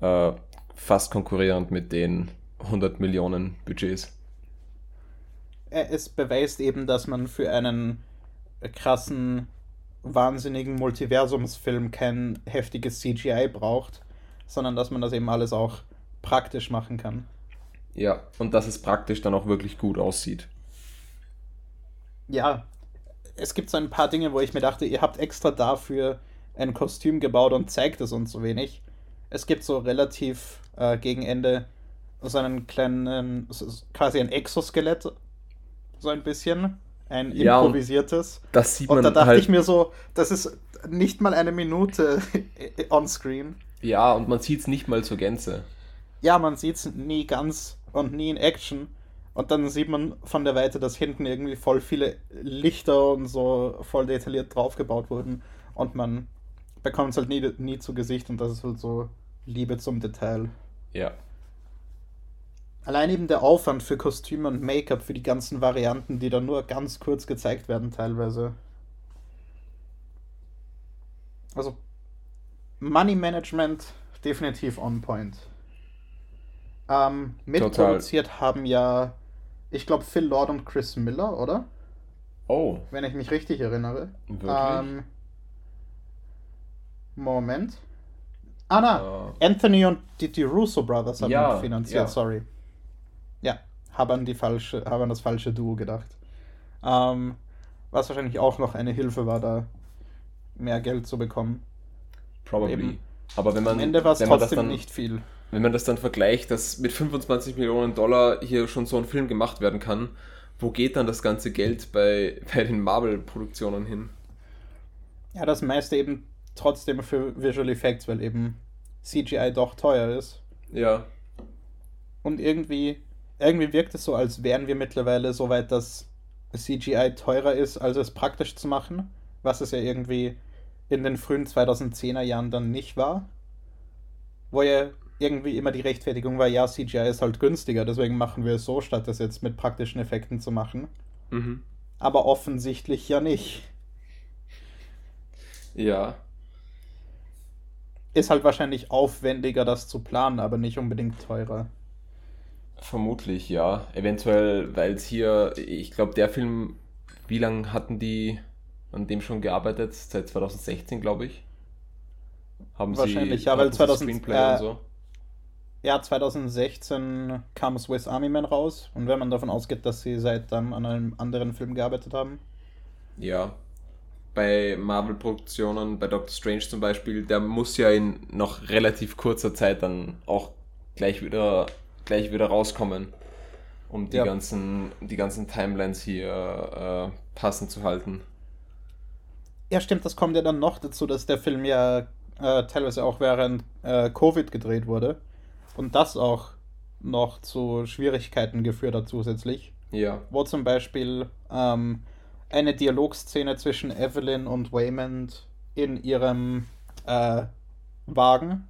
äh, fast konkurrierend mit den 100 Millionen Budgets. Es beweist eben, dass man für einen krassen, wahnsinnigen Multiversumsfilm kein heftiges CGI braucht, sondern dass man das eben alles auch praktisch machen kann. Ja, und dass es praktisch dann auch wirklich gut aussieht. Ja, es gibt so ein paar Dinge, wo ich mir dachte, ihr habt extra dafür ein Kostüm gebaut und zeigt es uns so wenig. Es gibt so relativ äh, gegen Ende so einen kleinen, quasi ein Exoskelett, so ein bisschen, ein ja, improvisiertes. Das sieht man Und da dachte halt ich mir so, das ist nicht mal eine Minute on screen. Ja, und man sieht es nicht mal zur Gänze. Ja, man sieht es nie ganz und nie in Action. Und dann sieht man von der Weite, dass hinten irgendwie voll viele Lichter und so voll detailliert draufgebaut wurden. Und man bekommt es halt nie, nie zu Gesicht und das ist halt so Liebe zum Detail. Ja. Allein eben der Aufwand für Kostüme und Make-up für die ganzen Varianten, die dann nur ganz kurz gezeigt werden, teilweise. Also, Money Management definitiv on point. Ähm, mitproduziert Total. haben ja, ich glaube, Phil Lord und Chris Miller, oder? Oh. Wenn ich mich richtig erinnere. Wirklich? Ähm, Moment. Ah, na, uh, Anthony und die, die Russo Brothers haben ja, finanziert, ja. sorry. Ja, haben, die falsche, haben das falsche Duo gedacht. Ähm, was wahrscheinlich auch noch eine Hilfe war, da mehr Geld zu bekommen. Probably. Eben. Aber wenn man. Am Ende war es trotzdem nicht viel wenn man das dann vergleicht, dass mit 25 Millionen Dollar hier schon so ein Film gemacht werden kann, wo geht dann das ganze Geld bei, bei den Marvel-Produktionen hin? Ja, das meiste eben trotzdem für Visual Effects, weil eben CGI doch teuer ist. Ja. Und irgendwie, irgendwie wirkt es so, als wären wir mittlerweile so weit, dass CGI teurer ist, als es praktisch zu machen, was es ja irgendwie in den frühen 2010er Jahren dann nicht war. Wo ja irgendwie immer die Rechtfertigung war, ja, CGI ist halt günstiger, deswegen machen wir es so, statt das jetzt mit praktischen Effekten zu machen. Mhm. Aber offensichtlich ja nicht. Ja. Ist halt wahrscheinlich aufwendiger, das zu planen, aber nicht unbedingt teurer. Vermutlich, ja. Eventuell, weil es hier, ich glaube, der Film, wie lange hatten die an dem schon gearbeitet? Seit 2016, glaube ich. Haben Wahrscheinlich, sie, ja, weil 2000, Screenplay äh, und so ja, 2016 kam Swiss Army Man raus und wenn man davon ausgeht, dass sie seit dann an einem anderen Film gearbeitet haben. Ja. Bei Marvel-Produktionen, bei Doctor Strange zum Beispiel, der muss ja in noch relativ kurzer Zeit dann auch gleich wieder, gleich wieder rauskommen, um die, ja. ganzen, die ganzen Timelines hier äh, passend zu halten. Ja, stimmt, das kommt ja dann noch dazu, dass der Film ja äh, teilweise auch während äh, Covid gedreht wurde und das auch noch zu Schwierigkeiten geführt hat zusätzlich. Ja. Wo zum Beispiel ähm, eine Dialogszene zwischen Evelyn und Waymond in ihrem äh, Wagen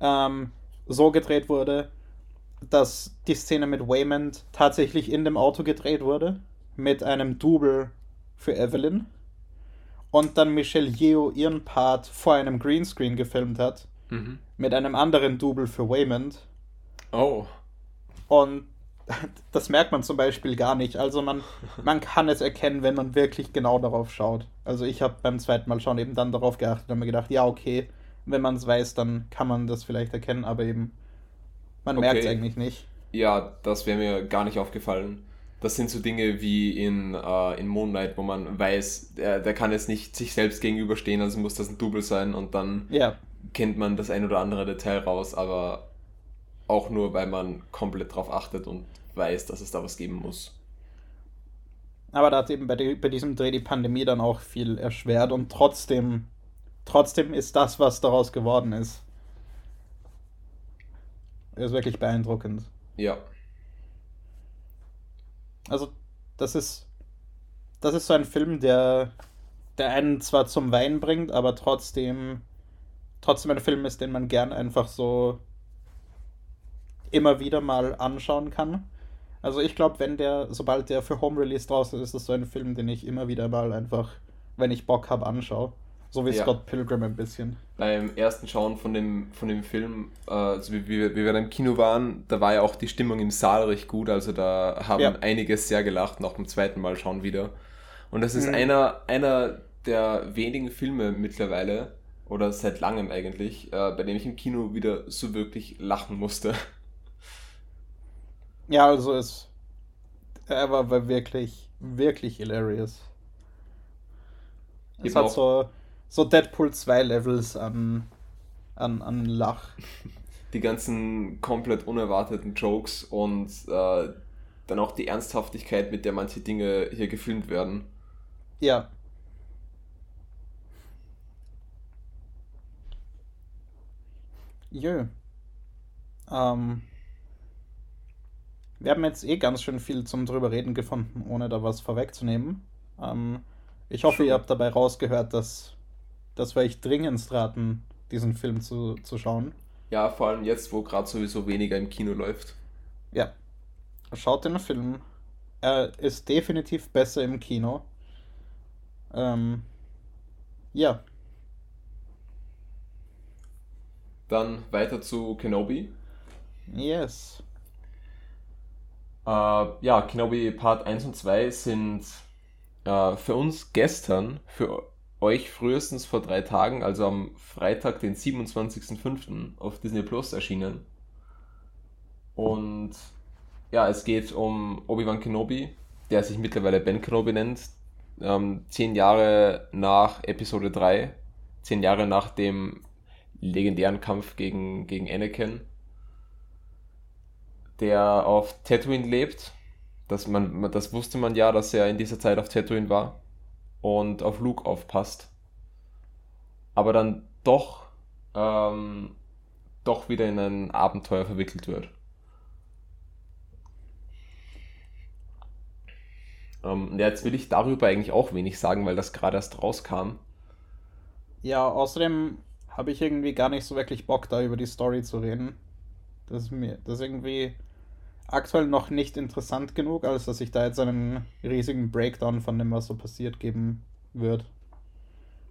ähm, so gedreht wurde, dass die Szene mit Waymond tatsächlich in dem Auto gedreht wurde, mit einem Double für Evelyn. Und dann Michelle Yeoh ihren Part vor einem Greenscreen gefilmt hat mhm. mit einem anderen Double für Waymond. Oh. Und das merkt man zum Beispiel gar nicht. Also man, man kann es erkennen, wenn man wirklich genau darauf schaut. Also ich habe beim zweiten Mal schon eben dann darauf geachtet und mir gedacht, ja, okay, wenn man es weiß, dann kann man das vielleicht erkennen, aber eben, man okay. merkt es eigentlich nicht. Ja, das wäre mir gar nicht aufgefallen. Das sind so Dinge wie in, äh, in Moonlight, wo man weiß, der, der kann jetzt nicht sich selbst gegenüberstehen, also muss das ein Double sein und dann ja. Kennt man das ein oder andere Detail raus, aber auch nur, weil man komplett drauf achtet und weiß, dass es da was geben muss. Aber da hat eben bei, die, bei diesem Dreh die Pandemie dann auch viel erschwert und trotzdem, trotzdem ist das, was daraus geworden ist, ist wirklich beeindruckend. Ja. Also, das ist, das ist so ein Film, der, der einen zwar zum Wein bringt, aber trotzdem, trotzdem ein Film ist, den man gern einfach so immer wieder mal anschauen kann. Also ich glaube, wenn der, sobald der für Home Release draußen ist, ist das so ein Film, den ich immer wieder mal einfach, wenn ich Bock habe, anschaue. So wie ja. Scott Pilgrim ein bisschen. Beim ersten Schauen von dem, von dem Film, äh, also wie, wie, wie wir im Kino waren, da war ja auch die Stimmung im Saal recht gut. Also da haben ja. einige sehr gelacht, noch beim zweiten Mal schauen wieder. Und das ist mhm. einer, einer der wenigen Filme mittlerweile, oder seit langem eigentlich, äh, bei dem ich im Kino wieder so wirklich lachen musste. Ja, also es. Er war, war wirklich, wirklich hilarious. Es hat so, so Deadpool 2 Levels an, an, an Lach. Die ganzen komplett unerwarteten Jokes und äh, dann auch die Ernsthaftigkeit, mit der manche Dinge hier gefilmt werden. Ja. Jö. Ähm. Wir haben jetzt eh ganz schön viel zum drüber reden gefunden, ohne da was vorwegzunehmen. Ähm, ich hoffe, ihr habt dabei rausgehört, dass, dass wir euch dringend raten, diesen Film zu, zu schauen. Ja, vor allem jetzt, wo gerade sowieso weniger im Kino läuft. Ja. Schaut den Film. Er ist definitiv besser im Kino. Ähm, ja. Dann weiter zu Kenobi. Yes. Äh, ja, Kenobi Part 1 und 2 sind äh, für uns gestern, für euch frühestens vor drei Tagen, also am Freitag, den 27.05. auf Disney Plus erschienen. Und ja, es geht um Obi-Wan Kenobi, der sich mittlerweile Ben Kenobi nennt. Ähm, zehn Jahre nach Episode 3, zehn Jahre nach dem legendären Kampf gegen, gegen Anakin der auf Tatooine lebt. Das, man, das wusste man ja, dass er in dieser Zeit auf Tatooine war und auf Luke aufpasst. Aber dann doch, ähm, doch wieder in ein Abenteuer verwickelt wird. Ähm, jetzt will ich darüber eigentlich auch wenig sagen, weil das gerade erst rauskam. Ja, außerdem habe ich irgendwie gar nicht so wirklich Bock, da über die Story zu reden. Das ist mir, das ist irgendwie aktuell noch nicht interessant genug, als dass ich da jetzt einen riesigen Breakdown von dem, was so passiert, geben würde.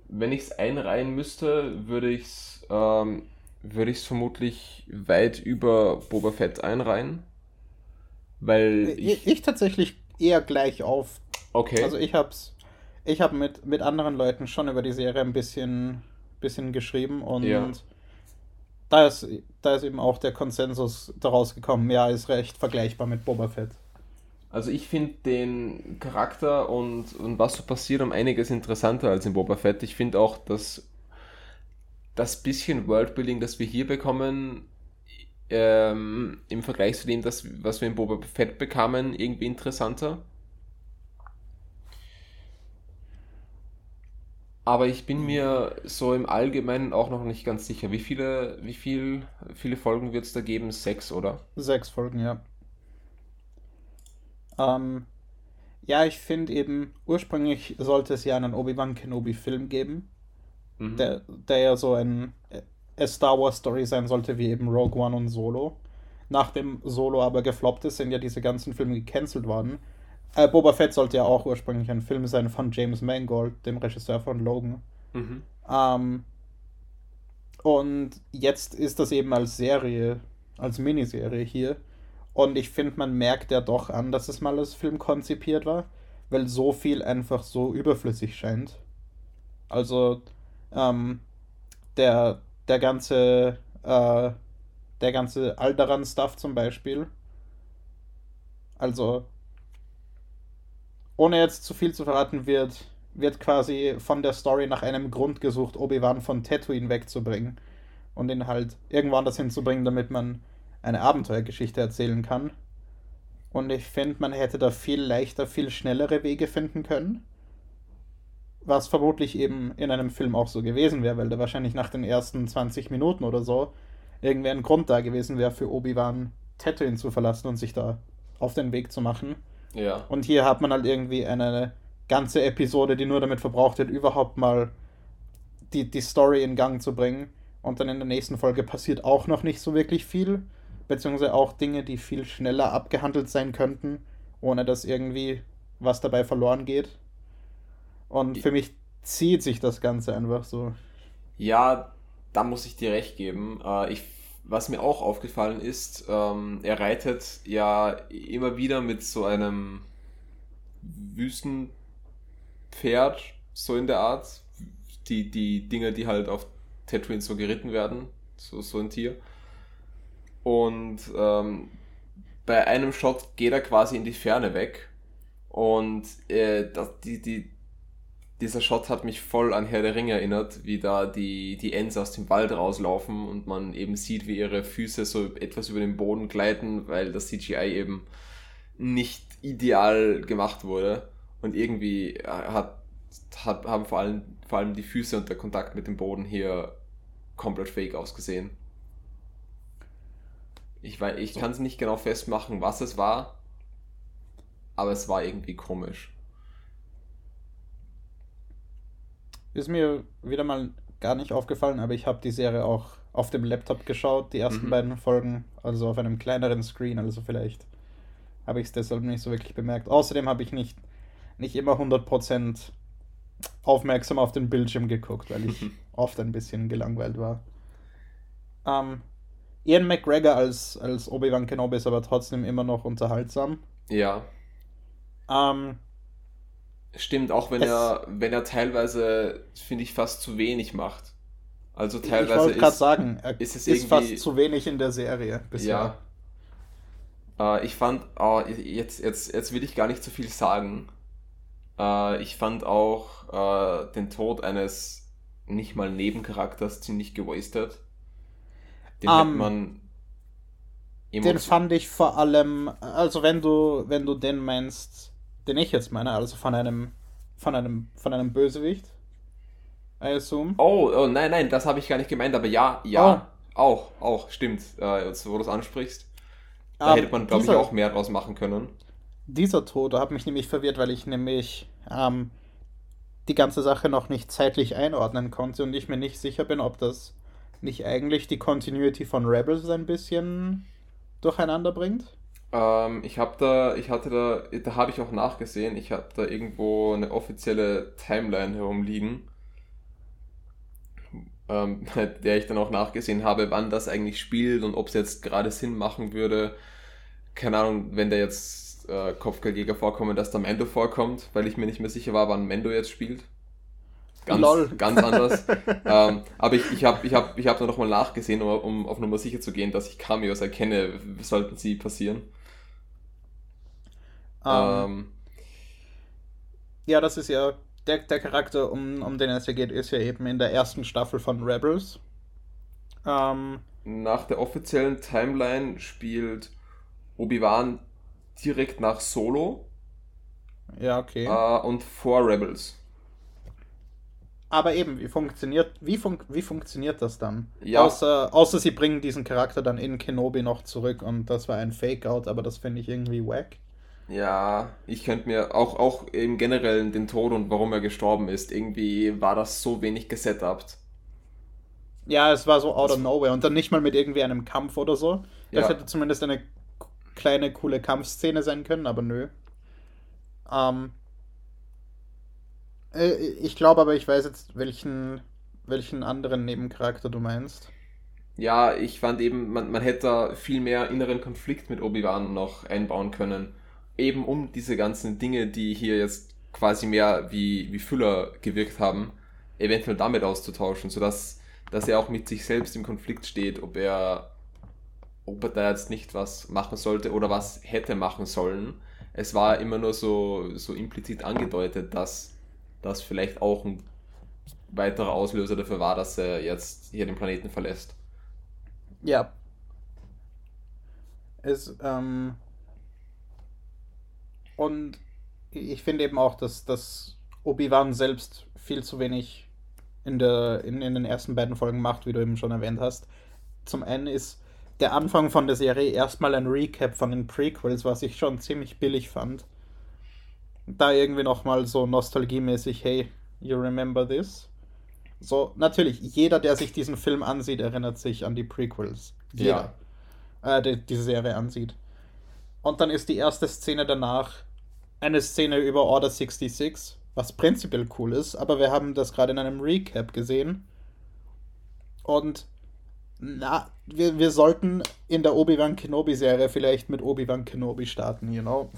Wenn ich es einreihen müsste, würde ich es ähm, würde ich vermutlich weit über Boba Fett einreihen. Weil ich, ich, ich tatsächlich eher gleich auf. Okay. Also ich hab's. Ich habe mit, mit anderen Leuten schon über die Serie ein bisschen, bisschen geschrieben und ja da ist, da ist eben auch der Konsensus daraus gekommen, ja, ist recht vergleichbar mit Boba Fett. Also ich finde den Charakter und, und was so passiert um einiges interessanter als in Boba Fett. Ich finde auch, dass das bisschen Worldbuilding, das wir hier bekommen, ähm, im Vergleich zu dem, das, was wir in Boba Fett bekamen, irgendwie interessanter. Aber ich bin mir so im Allgemeinen auch noch nicht ganz sicher. Wie viele, wie viel, viele Folgen wird es da geben? Sechs, oder? Sechs Folgen, ja. Ähm, ja, ich finde eben, ursprünglich sollte es ja einen Obi-Wan Kenobi-Film geben, mhm. der, der ja so ein, eine Star Wars-Story sein sollte, wie eben Rogue One und Solo. Nachdem Solo aber gefloppt ist, sind ja diese ganzen Filme gecancelt worden. Äh, Boba Fett sollte ja auch ursprünglich ein Film sein von James Mangold, dem Regisseur von Logan. Mhm. Ähm, Und jetzt ist das eben als Serie, als Miniserie hier. Und ich finde, man merkt ja doch an, dass es mal als Film konzipiert war, weil so viel einfach so überflüssig scheint. Also, ähm, der, der ganze, äh, der ganze Alderan-Stuff zum Beispiel. Also, ohne jetzt zu viel zu verraten, wird, wird quasi von der Story nach einem Grund gesucht, Obi-Wan von Tatooine wegzubringen und ihn halt irgendwann das hinzubringen, damit man eine Abenteuergeschichte erzählen kann. Und ich finde, man hätte da viel leichter, viel schnellere Wege finden können. Was vermutlich eben in einem Film auch so gewesen wäre, weil da wahrscheinlich nach den ersten 20 Minuten oder so irgendwie ein Grund da gewesen wäre für Obi-Wan Tatooine zu verlassen und sich da auf den Weg zu machen. Ja. Und hier hat man halt irgendwie eine ganze Episode, die nur damit verbraucht wird, überhaupt mal die, die Story in Gang zu bringen. Und dann in der nächsten Folge passiert auch noch nicht so wirklich viel. Beziehungsweise auch Dinge, die viel schneller abgehandelt sein könnten, ohne dass irgendwie was dabei verloren geht. Und für mich zieht sich das Ganze einfach so. Ja, da muss ich dir recht geben. Äh, ich, was mir auch aufgefallen ist, ähm, er reitet ja immer wieder mit so einem Wüstenpferd, so in der Art. Die, die Dinge, die halt auf Tatooine so geritten werden, so, so ein Tier. Und ähm, bei einem Shot geht er quasi in die Ferne weg. Und äh, das, die, die, dieser Shot hat mich voll an Herr der Ringe erinnert, wie da die, die Ents aus dem Wald rauslaufen und man eben sieht, wie ihre Füße so etwas über den Boden gleiten, weil das CGI eben nicht ideal gemacht wurde. Und irgendwie hat, hat, haben vor allem, vor allem die Füße und der Kontakt mit dem Boden hier komplett fake ausgesehen. Ich, ich kann es nicht genau festmachen, was es war, aber es war irgendwie komisch. Ist mir wieder mal gar nicht aufgefallen, aber ich habe die Serie auch auf dem Laptop geschaut, die ersten mhm. beiden Folgen, also auf einem kleineren Screen, also vielleicht habe ich es deshalb nicht so wirklich bemerkt. Außerdem habe ich nicht, nicht immer 100% aufmerksam auf den Bildschirm geguckt, weil ich oft ein bisschen gelangweilt war. Ähm, Ian McGregor als, als Obi-Wan Kenobi ist aber trotzdem immer noch unterhaltsam. Ja. Ähm, Stimmt, auch wenn er, wenn er teilweise, finde ich, fast zu wenig macht. Also teilweise ich wollte gerade sagen, er ist, es ist fast zu wenig in der Serie bisher. Ja. Äh, ich fand, oh, jetzt, jetzt, jetzt will ich gar nicht so viel sagen. Äh, ich fand auch äh, den Tod eines nicht mal Nebencharakters ziemlich gewastet. Den um, ähm, man. Den fand ich vor allem, also wenn du, wenn du den meinst, den ich jetzt meine, also von einem, von einem, von einem Bösewicht, I assume. Oh, oh nein, nein, das habe ich gar nicht gemeint, aber ja, ja, oh. auch, auch, stimmt, äh, jetzt, wo du es ansprichst. Da um, hätte man, glaube ich, auch mehr draus machen können. Dieser Tod hat mich nämlich verwirrt, weil ich nämlich ähm, die ganze Sache noch nicht zeitlich einordnen konnte und ich mir nicht sicher bin, ob das nicht eigentlich die Continuity von Rebels ein bisschen durcheinander bringt? Ähm, ich habe da, ich hatte da, da habe ich auch nachgesehen, ich habe da irgendwo eine offizielle Timeline herumliegen, ähm, der ich dann auch nachgesehen habe, wann das eigentlich spielt und ob es jetzt gerade Sinn machen würde, keine Ahnung, wenn der jetzt äh, Kopfgeldjäger vorkommen, dass da Mendo vorkommt, weil ich mir nicht mehr sicher war, wann Mendo jetzt spielt ganz, Lol. ganz anders. ähm, aber ich, ich habe ich hab, ich hab noch mal nachgesehen, um, um auf Nummer sicher zu gehen, dass ich Cameos erkenne, sollten sie passieren. Ähm. ähm, ja, das ist ja der, der Charakter, um, um den es hier geht, ist ja eben in der ersten Staffel von Rebels. Ähm, nach der offiziellen Timeline spielt Obi-Wan direkt nach Solo. Ja, okay. Äh, und vor Rebels. Aber eben, wie funktioniert, wie, fun wie funktioniert das dann? Ja. Außer, außer sie bringen diesen Charakter dann in Kenobi noch zurück und das war ein Fake-Out, aber das finde ich irgendwie wack. Ja, ich könnte mir auch, auch im Generellen den Tod und warum er gestorben ist, irgendwie war das so wenig gesetupt. Ja, es war so out of nowhere und dann nicht mal mit irgendwie einem Kampf oder so. Das ja. hätte zumindest eine kleine, coole Kampfszene sein können, aber nö. Ähm, äh, ich glaube aber, ich weiß jetzt, welchen, welchen anderen Nebencharakter du meinst. Ja, ich fand eben, man, man hätte da viel mehr inneren Konflikt mit Obi-Wan noch einbauen können. Eben um diese ganzen Dinge, die hier jetzt quasi mehr wie, wie Füller gewirkt haben, eventuell damit auszutauschen, sodass dass er auch mit sich selbst im Konflikt steht, ob er, ob er da jetzt nicht was machen sollte oder was hätte machen sollen. Es war immer nur so, so implizit angedeutet, dass das vielleicht auch ein weiterer Auslöser dafür war, dass er jetzt hier den Planeten verlässt. Ja. Es, ähm, und ich finde eben auch, dass, dass Obi-Wan selbst viel zu wenig in, der, in, in den ersten beiden Folgen macht, wie du eben schon erwähnt hast. Zum einen ist der Anfang von der Serie erstmal ein Recap von den Prequels, was ich schon ziemlich billig fand. Da irgendwie nochmal so nostalgiemäßig, hey, you remember this? So, natürlich, jeder, der sich diesen Film ansieht, erinnert sich an die Prequels. Jeder. Ja. Äh, die, diese Serie ansieht. Und dann ist die erste Szene danach eine Szene über Order 66, was prinzipiell cool ist, aber wir haben das gerade in einem Recap gesehen. Und na, wir, wir sollten in der Obi-Wan Kenobi-Serie vielleicht mit Obi-Wan Kenobi starten, you know?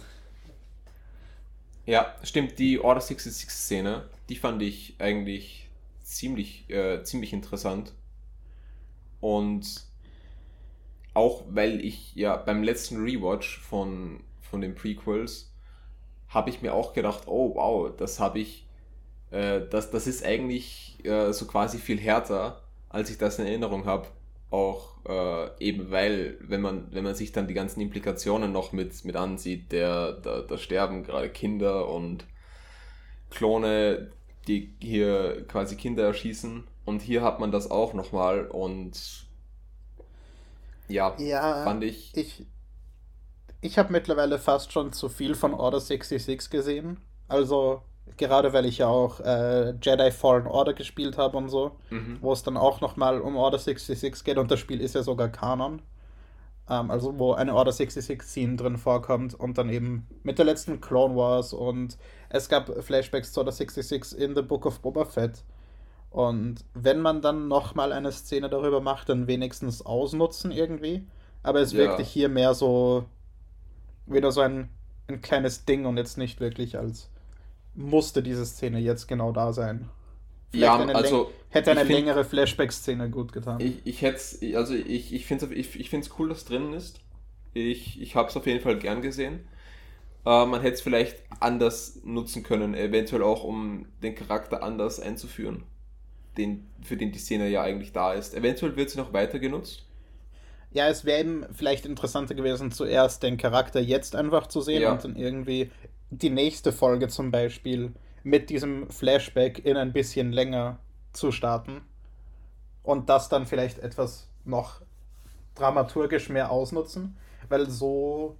Ja, stimmt, die Order 66-Szene, die fand ich eigentlich ziemlich, äh, ziemlich interessant. Und auch weil ich ja beim letzten Rewatch von, von den Prequels habe ich mir auch gedacht, oh wow, das habe ich, äh, das, das ist eigentlich äh, so quasi viel härter, als ich das in Erinnerung habe. Auch äh, eben weil, wenn man, wenn man sich dann die ganzen Implikationen noch mit, mit ansieht, der, da, da sterben gerade Kinder und Klone, die hier quasi Kinder erschießen. Und hier hat man das auch nochmal und ja, ja fand ich. Ich, ich habe mittlerweile fast schon zu viel von Order 66 gesehen. Also gerade weil ich ja auch äh, Jedi Fallen Order gespielt habe und so, mhm. wo es dann auch nochmal um Order 66 geht und das Spiel ist ja sogar Kanon. Ähm, also wo eine Order 66 Scene drin vorkommt und dann eben mit der letzten Clone Wars und es gab Flashbacks zu Order 66 in The Book of Boba Fett. Und wenn man dann nochmal eine Szene darüber macht, dann wenigstens ausnutzen irgendwie. Aber es ja. wirkte hier mehr so wieder so ein, ein kleines Ding und jetzt nicht wirklich als musste diese Szene jetzt genau da sein. Vielleicht ja, eine also hätte eine find, längere Flashback-Szene gut getan. Ich, ich hätte also ich, ich finde es ich, ich cool, dass drin ist. Ich, ich habe es auf jeden Fall gern gesehen. Äh, man hätte es vielleicht anders nutzen können, eventuell auch, um den Charakter anders einzuführen, den, für den die Szene ja eigentlich da ist. Eventuell wird sie noch weiter genutzt ja, es wäre eben vielleicht interessanter gewesen, zuerst den Charakter jetzt einfach zu sehen ja. und dann irgendwie die nächste Folge zum Beispiel mit diesem Flashback in ein bisschen länger zu starten und das dann vielleicht etwas noch dramaturgisch mehr ausnutzen, weil so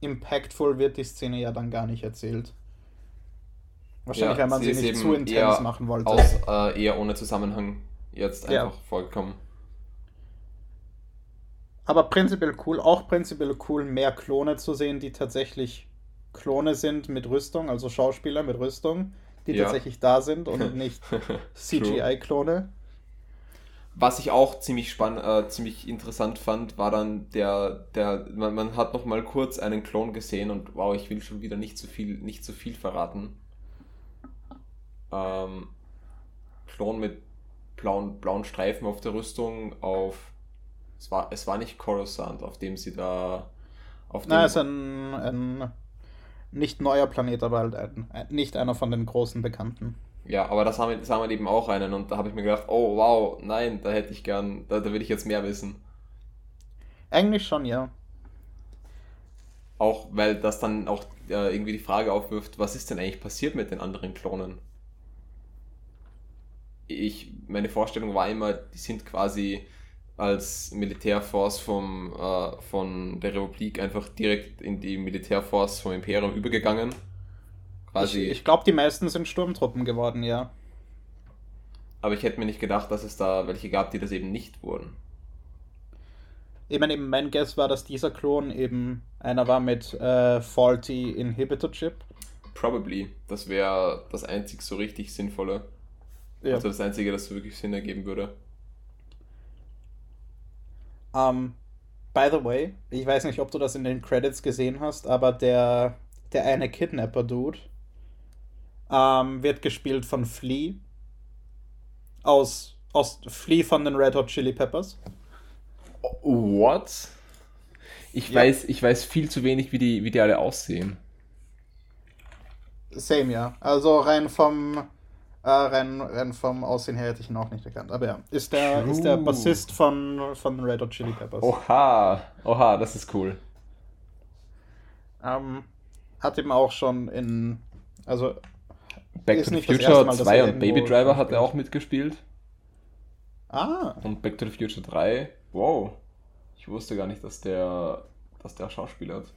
impactful wird die Szene ja dann gar nicht erzählt. Wahrscheinlich, ja, wenn man sie, sie nicht zu intens machen wollte. Aus, äh, eher ohne Zusammenhang jetzt einfach ja. vorgekommen. Aber prinzipiell cool, auch prinzipiell cool, mehr Klone zu sehen, die tatsächlich Klone sind mit Rüstung, also Schauspieler mit Rüstung, die ja. tatsächlich da sind und nicht CGI-Klone. Was ich auch ziemlich spannend, äh, ziemlich interessant fand, war dann der, der, man, man hat noch mal kurz einen Klon gesehen und wow, ich will schon wieder nicht zu viel, nicht zu viel verraten. Ähm, Klon mit blauen, blauen Streifen auf der Rüstung, auf es war, es war nicht Coruscant, auf dem sie da. Auf Nein, es ist ein, ein nicht neuer Planet, aber halt ein, nicht einer von den großen Bekannten. Ja, aber haben wir, das haben wir eben auch einen und da habe ich mir gedacht, oh wow, nein, da hätte ich gern, da, da will ich jetzt mehr wissen. Eigentlich schon, ja. Auch weil das dann auch äh, irgendwie die Frage aufwirft, was ist denn eigentlich passiert mit den anderen Klonen? Ich, meine Vorstellung war immer, die sind quasi als Militärforce vom, äh, von der Republik einfach direkt in die Militärforce vom Imperium übergegangen. Quasi. Ich, ich glaube, die meisten sind Sturmtruppen geworden, ja. Aber ich hätte mir nicht gedacht, dass es da welche gab, die das eben nicht wurden. Ich meine, eben mein Guess war, dass dieser Klon eben einer war mit äh, Faulty Inhibitor Chip. Probably. Das wäre das einzig so richtig sinnvolle. Ja. Also das Einzige, das wirklich Sinn ergeben würde. Um, ähm, by the way, ich weiß nicht, ob du das in den Credits gesehen hast, aber der, der eine Kidnapper-Dude um, ähm, wird gespielt von Flea. Aus, aus Flea von den Red Hot Chili Peppers. What? Ich, ja. weiß, ich weiß viel zu wenig, wie die, wie die alle aussehen. Same, ja. Also rein vom, äh, rein, rein vom Aussehen her hätte ich ihn auch nicht erkannt. Aber ja, ist der, ist der Bassist von, von Red Hot Chili Peppers. Oha, oha, das ist cool. Ähm, hat ihm auch schon in, also Back to the Future 2 und Baby Driver hat er auch mitgespielt. Ah. Und Back to the Future 3, wow. Ich wusste gar nicht, dass der, dass der Schauspieler hat.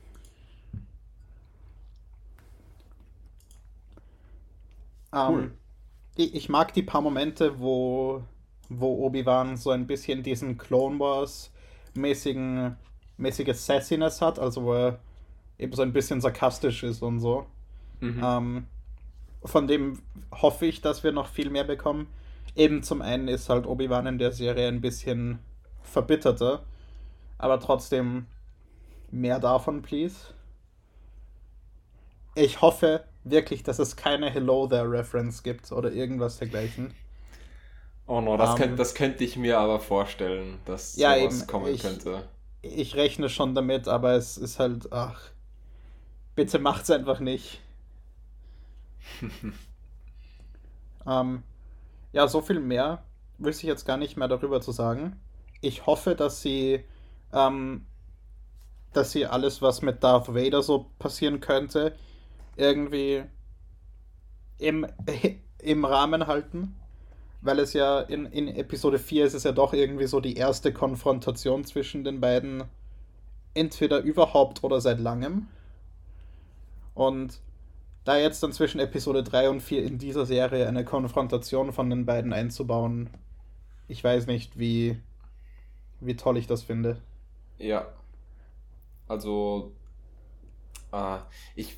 Ähm, cool. Um, ich, ich, mag die paar Momente, wo, wo Obi-Wan so ein bisschen diesen Clone Wars mäßigen mäßige Sassiness hat, also wo er eben so ein bisschen sarkastisch ist und so. Mhm. Ähm, von dem hoffe ich, dass wir noch viel mehr bekommen. Eben zum einen ist halt Obi-Wan in der Serie ein bisschen verbitterter, aber trotzdem mehr davon, please. Ich hoffe, wirklich, dass es keine Hello There Reference gibt oder irgendwas dergleichen. Oh no, das, um, könnt, das könnte ich mir aber vorstellen, dass ja, sowas eben, kommen ich, könnte. Ich rechne schon damit, aber es ist halt, ach, bitte macht's einfach nicht. ähm, ja, so viel mehr wüsste ich jetzt gar nicht mehr darüber zu sagen. Ich hoffe, dass sie, ähm, dass sie alles, was mit Darth Vader so passieren könnte, irgendwie im, im Rahmen halten. Weil es ja in, in Episode 4 ist es ja doch irgendwie so die erste Konfrontation zwischen den beiden, entweder überhaupt oder seit langem. Und da jetzt dann zwischen Episode 3 und 4 in dieser Serie eine Konfrontation von den beiden einzubauen, ich weiß nicht, wie, wie toll ich das finde. Ja. Also, äh, ich,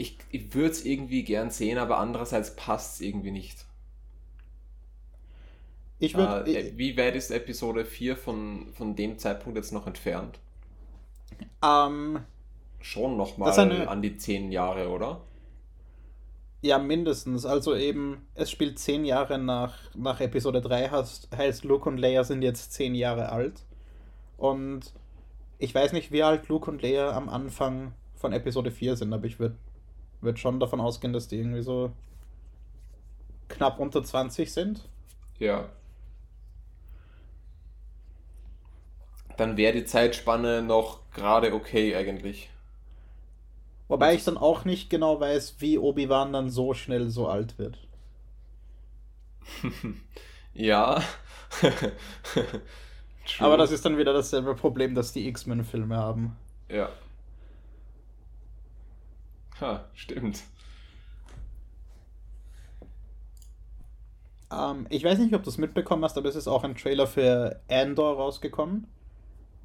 ich, ich würde es irgendwie gern sehen, aber andererseits passt es irgendwie nicht. Ich würd, äh, wie weit ist Episode 4 von, von dem Zeitpunkt jetzt noch entfernt? Ähm, Schon nochmal eine... an die 10 Jahre, oder? Ja, mindestens. Also eben, es spielt 10 Jahre nach, nach Episode 3, heißt, heißt Luke und Leia sind jetzt 10 Jahre alt. Und ich weiß nicht, wie alt Luke und Leia am Anfang von Episode 4 sind, aber ich würde würde schon davon ausgehen, dass die irgendwie so knapp unter 20 sind. Ja. Dann wäre die Zeitspanne noch gerade okay eigentlich. Wobei ich dann auch nicht genau weiß, wie Obi-Wan dann so schnell so alt wird. ja. Aber das ist dann wieder dasselbe Problem, das die X-Men-Filme haben. Ja. Ha, stimmt. Ähm, ich weiß nicht, ob du es mitbekommen hast, aber es ist auch ein Trailer für Andor rausgekommen.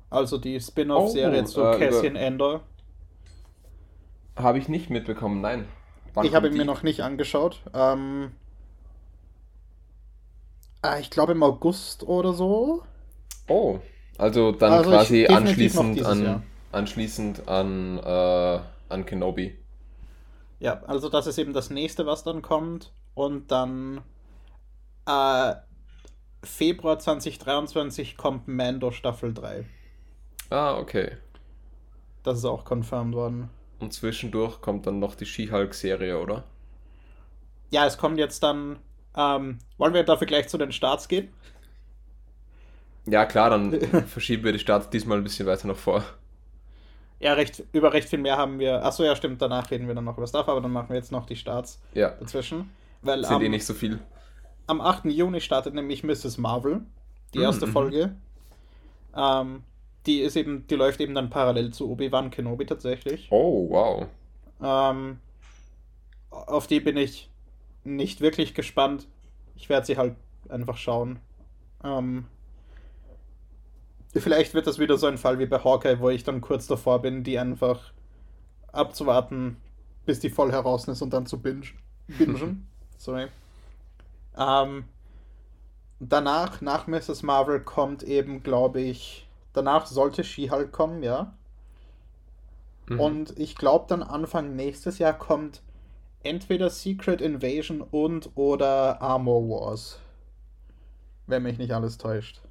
Also die Spin-off-Serie oh, zu äh, Cassian Andor. Habe ich nicht mitbekommen, nein. Wann ich habe ihn mir noch nicht angeschaut. Ähm, äh, ich glaube im August oder so. Oh, also dann also quasi anschließend an, anschließend an, äh, an Kenobi. Ja, also das ist eben das nächste, was dann kommt. Und dann äh, Februar 2023 kommt Mando Staffel 3. Ah, okay. Das ist auch confirmed worden. Und zwischendurch kommt dann noch die She-Hulk-Serie, oder? Ja, es kommt jetzt dann. Ähm, wollen wir dafür gleich zu den Starts gehen? Ja, klar, dann verschieben wir die Starts diesmal ein bisschen weiter nach vor. Ja, recht, über recht viel mehr haben wir. Achso, ja, stimmt, danach reden wir dann noch über Stuff, aber dann machen wir jetzt noch die Starts ja. dazwischen. Weil Sind am, eh nicht so viel. Am 8. Juni startet nämlich Mrs. Marvel, die erste mhm. Folge. Ähm, die ist eben, die läuft eben dann parallel zu Obi-Wan Kenobi tatsächlich. Oh, wow. Ähm, auf die bin ich nicht wirklich gespannt. Ich werde sie halt einfach schauen. Ähm, Vielleicht wird das wieder so ein Fall wie bei Hawkeye, wo ich dann kurz davor bin, die einfach abzuwarten, bis die voll heraus ist und dann zu bingen. bingen. Sorry. Ähm, danach, nach Mrs. Marvel, kommt eben, glaube ich, danach sollte She-Hulk kommen, ja. Mhm. Und ich glaube, dann Anfang nächstes Jahr kommt entweder Secret Invasion und oder Armor Wars. Wenn mich nicht alles täuscht.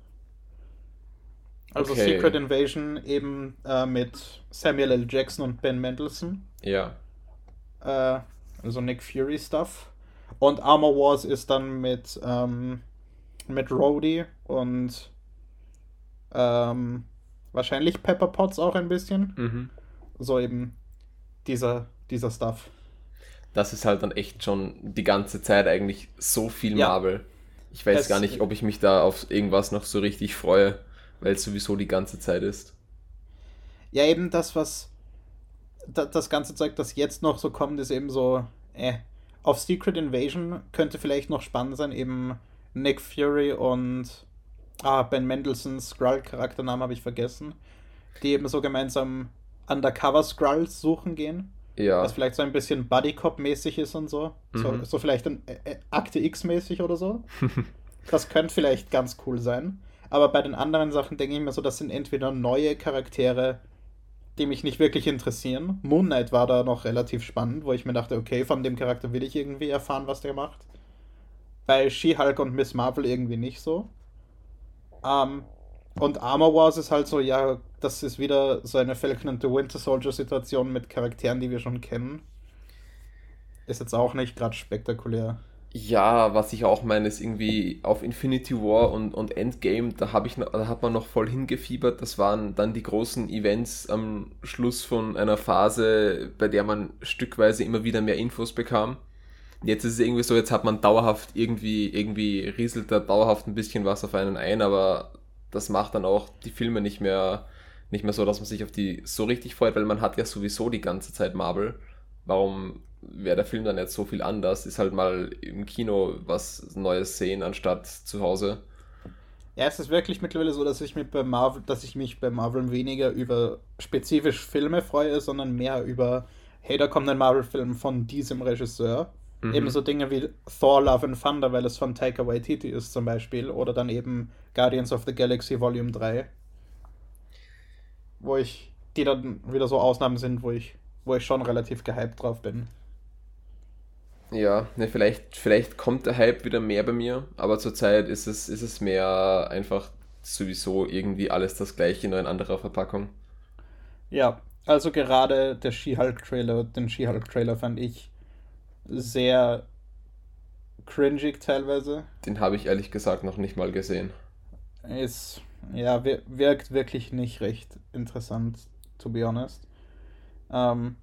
Also okay. Secret Invasion eben äh, mit Samuel L. Jackson und Ben Mendelssohn. Ja. Äh, also Nick Fury Stuff. Und Armor Wars ist dann mit, ähm, mit Rhodey und ähm, wahrscheinlich Pepper Potts auch ein bisschen. Mhm. So eben dieser, dieser Stuff. Das ist halt dann echt schon die ganze Zeit eigentlich so viel ja. Marvel. Ich weiß es, gar nicht, ob ich mich da auf irgendwas noch so richtig freue, weil es sowieso die ganze Zeit ist. Ja, eben das, was das ganze Zeug, das jetzt noch so kommt, ist eben so, äh, auf Secret Invasion könnte vielleicht noch spannend sein, eben Nick Fury und ah, Ben Mendelssohns Skrull-Charaktername habe ich vergessen, die eben so gemeinsam Undercover Skrulls suchen gehen. Ja. Was vielleicht so ein bisschen Buddy-Cop-mäßig ist und so. Mhm. so. So, vielleicht ein äh, Akte X-mäßig oder so. das könnte vielleicht ganz cool sein. Aber bei den anderen Sachen denke ich mir so, das sind entweder neue Charaktere, die mich nicht wirklich interessieren. Moon Knight war da noch relativ spannend, wo ich mir dachte, okay, von dem Charakter will ich irgendwie erfahren, was der macht. Bei She-Hulk und Miss Marvel irgendwie nicht so. Ähm, und Armor Wars ist halt so, ja, das ist wieder so eine Falcon and the Winter Soldier Situation mit Charakteren, die wir schon kennen. Ist jetzt auch nicht gerade spektakulär. Ja, was ich auch meine, ist irgendwie auf Infinity War und, und Endgame, da, hab ich, da hat man noch voll hingefiebert. Das waren dann die großen Events am Schluss von einer Phase, bei der man stückweise immer wieder mehr Infos bekam. Jetzt ist es irgendwie so, jetzt hat man dauerhaft irgendwie, irgendwie rieselt da dauerhaft ein bisschen was auf einen ein, aber das macht dann auch die Filme nicht mehr, nicht mehr so, dass man sich auf die so richtig freut, weil man hat ja sowieso die ganze Zeit Marvel. Warum wäre der Film dann jetzt so viel anders, ist halt mal im Kino was Neues sehen, anstatt zu Hause. Ja, es ist wirklich mittlerweile so, dass ich mich bei Marvel, dass ich mich bei Marvel weniger über spezifisch Filme freue, sondern mehr über, hey, da kommt ein Marvel-Film von diesem Regisseur. Mhm. Eben so Dinge wie Thor Love and Thunder, weil es von Taika Waititi ist zum Beispiel, oder dann eben Guardians of the Galaxy Volume 3. Wo ich, die dann wieder so Ausnahmen sind, wo ich, wo ich schon relativ gehypt drauf bin. Ja, ne, vielleicht, vielleicht kommt der Hype wieder mehr bei mir, aber zurzeit ist es, ist es mehr einfach sowieso irgendwie alles das gleiche, nur in anderer Verpackung. Ja, also gerade der She-Hulk-Trailer, den She-Hulk-Trailer fand ich sehr cringig teilweise. Den habe ich ehrlich gesagt noch nicht mal gesehen. Ist, ja, wirkt wirklich nicht recht interessant, to be honest. Ähm,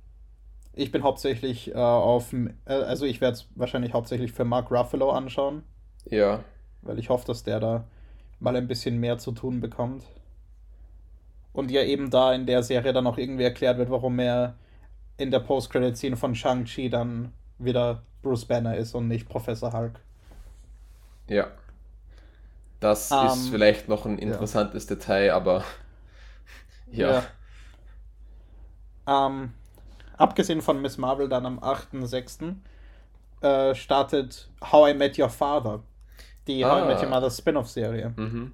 ich bin hauptsächlich äh, auf, äh, also ich werde es wahrscheinlich hauptsächlich für Mark Ruffalo anschauen. Ja. Weil ich hoffe, dass der da mal ein bisschen mehr zu tun bekommt. Und ja eben da in der Serie dann auch irgendwie erklärt wird, warum er in der Post-Credit-Scene von Shang-Chi dann wieder Bruce Banner ist und nicht Professor Hulk. Ja. Das um, ist ähm, vielleicht noch ein interessantes ja. Detail, aber ja. ja. Ähm, abgesehen von Miss Marvel dann am 8.6. Äh, startet How I Met Your Father. Die ah. How I Met Your Mother Spin-off-Serie. Mhm.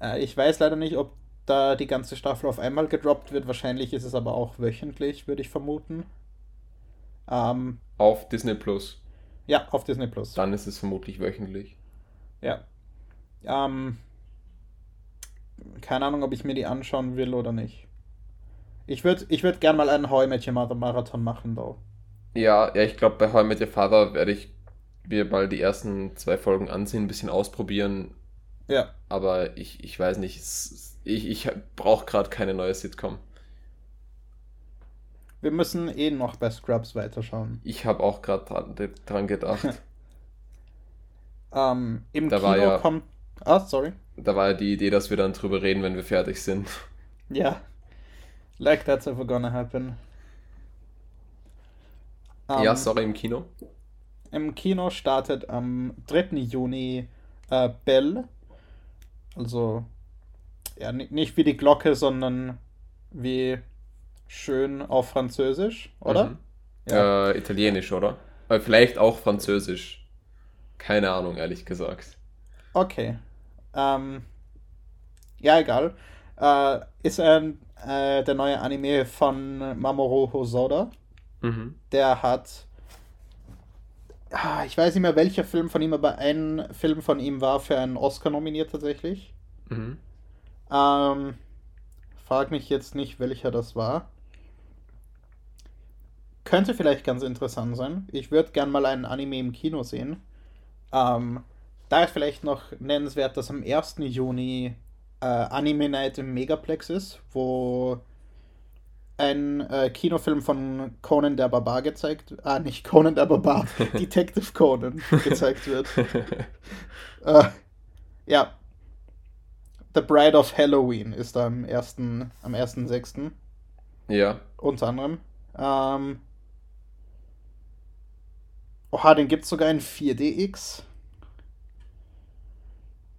Äh, ich weiß leider nicht, ob da die ganze Staffel auf einmal gedroppt wird. Wahrscheinlich ist es aber auch wöchentlich, würde ich vermuten. Ähm, auf Disney Plus. Ja, auf Disney Plus. Dann ist es vermutlich wöchentlich. Ja. Ähm, keine Ahnung, ob ich mir die anschauen will oder nicht. Ich würde ich würd gern mal einen How I Met Your Mother Marathon machen, though. Ja, ja, ich glaube, bei How I Met Your Father werde ich mir mal die ersten zwei Folgen ansehen, ein bisschen ausprobieren. Ja. Aber ich, ich weiß nicht, ich, ich brauche gerade keine neue Sitcom. Wir müssen eh noch bei Scrubs weiterschauen. Ich habe auch gerade dran, dran, gedacht. ähm, Im da Kino ja, kommt. Ah, sorry. Da war ja die Idee, dass wir dann drüber reden, wenn wir fertig sind. Ja. Like that's ever gonna happen. Um, ja, ähm, sorry, im Kino. Im Kino startet am 3. Juni äh, Bell. Also, ja, nicht wie die Glocke, sondern wie schön auf Französisch, oder? Mhm. Ja. Äh, Italienisch, oder? Äh, vielleicht auch Französisch. Keine Ahnung, ehrlich gesagt. Okay. Ähm, ja, egal. Äh, ist ein, äh, der neue Anime von Mamoru Hosoda. Mhm. Der hat. Ah, ich weiß nicht mehr, welcher Film von ihm, aber ein Film von ihm war für einen Oscar nominiert tatsächlich. Mhm. Ähm, frag mich jetzt nicht, welcher das war. Könnte vielleicht ganz interessant sein. Ich würde gern mal einen Anime im Kino sehen. Ähm, da ist vielleicht noch nennenswert, dass am 1. Juni äh, Anime Night im Megaplex ist, wo ein äh, Kinofilm von Conan der Barbar gezeigt, ah nicht Conan der Barbar, Detective Conan gezeigt wird. äh, ja. The Bride of Halloween ist da am 1. am 1.6. Ja. Unter anderem. Ähm, oha, den gibt es sogar in 4DX.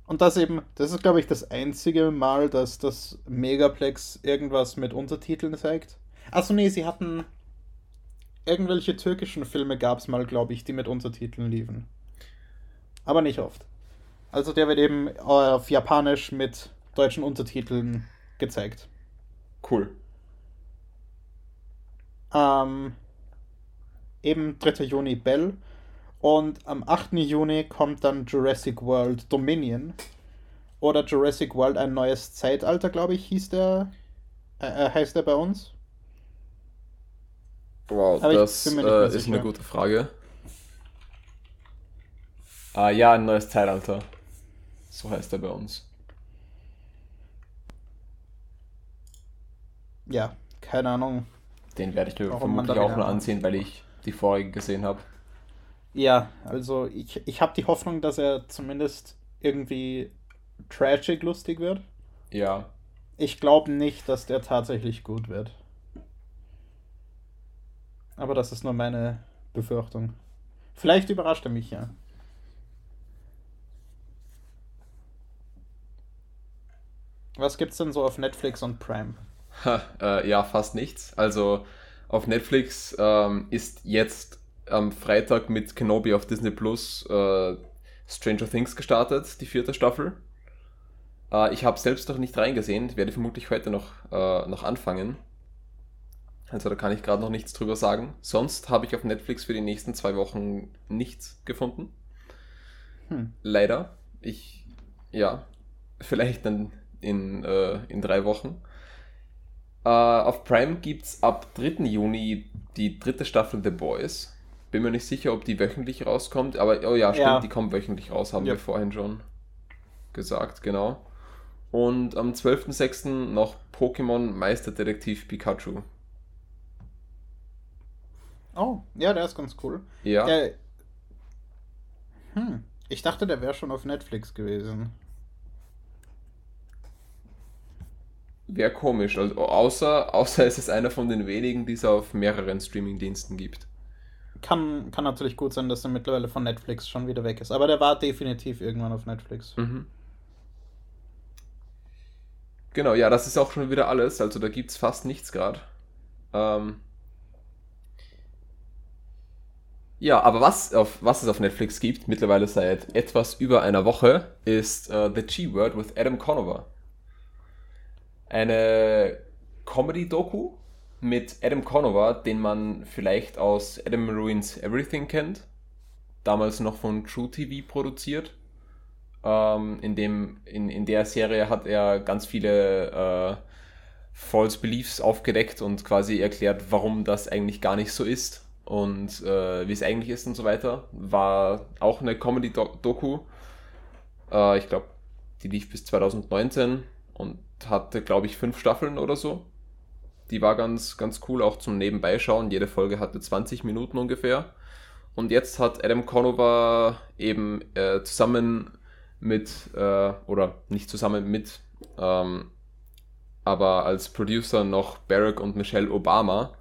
Und das eben, das ist glaube ich das einzige Mal, dass das Megaplex irgendwas mit Untertiteln zeigt. Achso, nee, sie hatten irgendwelche türkischen Filme gab es mal, glaube ich, die mit Untertiteln liefen. Aber nicht oft. Also der wird eben auf Japanisch mit deutschen Untertiteln gezeigt. Cool. Ähm, eben 3. Juni Bell. Und am 8. Juni kommt dann Jurassic World Dominion. Oder Jurassic World ein neues Zeitalter, glaube ich, hieß der. Äh, äh, heißt der bei uns? Wow, Aber das äh, ist sicher. eine gute Frage. Ah ja, ein neues Zeitalter. So heißt er bei uns. Ja, keine Ahnung. Den werde ich mir vermutlich auch nur ansehen, weil ich die vorige gesehen habe. Ja, also ich, ich habe die Hoffnung, dass er zumindest irgendwie tragic lustig wird. Ja, Ich glaube nicht, dass der tatsächlich gut wird. Aber das ist nur meine Befürchtung. Vielleicht überrascht er mich ja. Was gibt's denn so auf Netflix und Prime? Ha, äh, ja, fast nichts. Also auf Netflix ähm, ist jetzt am Freitag mit Kenobi auf Disney Plus äh, Stranger Things gestartet, die vierte Staffel. Äh, ich habe selbst noch nicht reingesehen, werde vermutlich heute noch, äh, noch anfangen. Also da kann ich gerade noch nichts drüber sagen. Sonst habe ich auf Netflix für die nächsten zwei Wochen nichts gefunden. Hm. Leider. Ich, ja, vielleicht dann in, äh, in drei Wochen. Äh, auf Prime gibt es ab 3. Juni die dritte Staffel The Boys. Bin mir nicht sicher, ob die wöchentlich rauskommt, aber oh ja, stimmt, Ja. die kommt wöchentlich raus, haben Ja. wir vorhin schon gesagt, genau. Und am 12.06. noch Pokémon Meisterdetektiv Pikachu. Oh, ja, der ist ganz cool. Ja, Der, hm, ich dachte, der wäre schon auf Netflix gewesen. wäre komisch. Also, außer, außer es ist einer von den wenigen, die es auf mehreren Streamingdiensten gibt. Kann, kann natürlich gut sein, dass er mittlerweile von Netflix schon wieder weg ist. Aber der war definitiv irgendwann auf Netflix. Mhm. Genau, ja, das ist auch schon wieder alles. Also da gibt es fast nichts gerade. Ähm ja, aber was, auf, was es auf Netflix gibt, mittlerweile seit etwas über einer Woche, ist äh, The G-Word with Adam Conover. Eine Comedy-Doku mit Adam Conover, den man vielleicht aus Adam Ruins Everything kennt. Damals noch von True TV produziert. Ähm, in, dem, in, in der Serie hat er ganz viele äh, False Beliefs aufgedeckt und quasi erklärt, warum das eigentlich gar nicht so ist und äh, wie es eigentlich ist und so weiter. War auch eine Comedy-Doku. Äh, ich glaube, die lief bis 2019 und hatte, glaube ich, fünf Staffeln oder so. Die war ganz, ganz cool, auch zum Nebenbeischauen. Jede Folge hatte 20 Minuten ungefähr. Und jetzt hat Adam Conover eben äh, zusammen mit, äh, oder nicht zusammen mit, ähm, aber als Producer noch Barack und Michelle Obama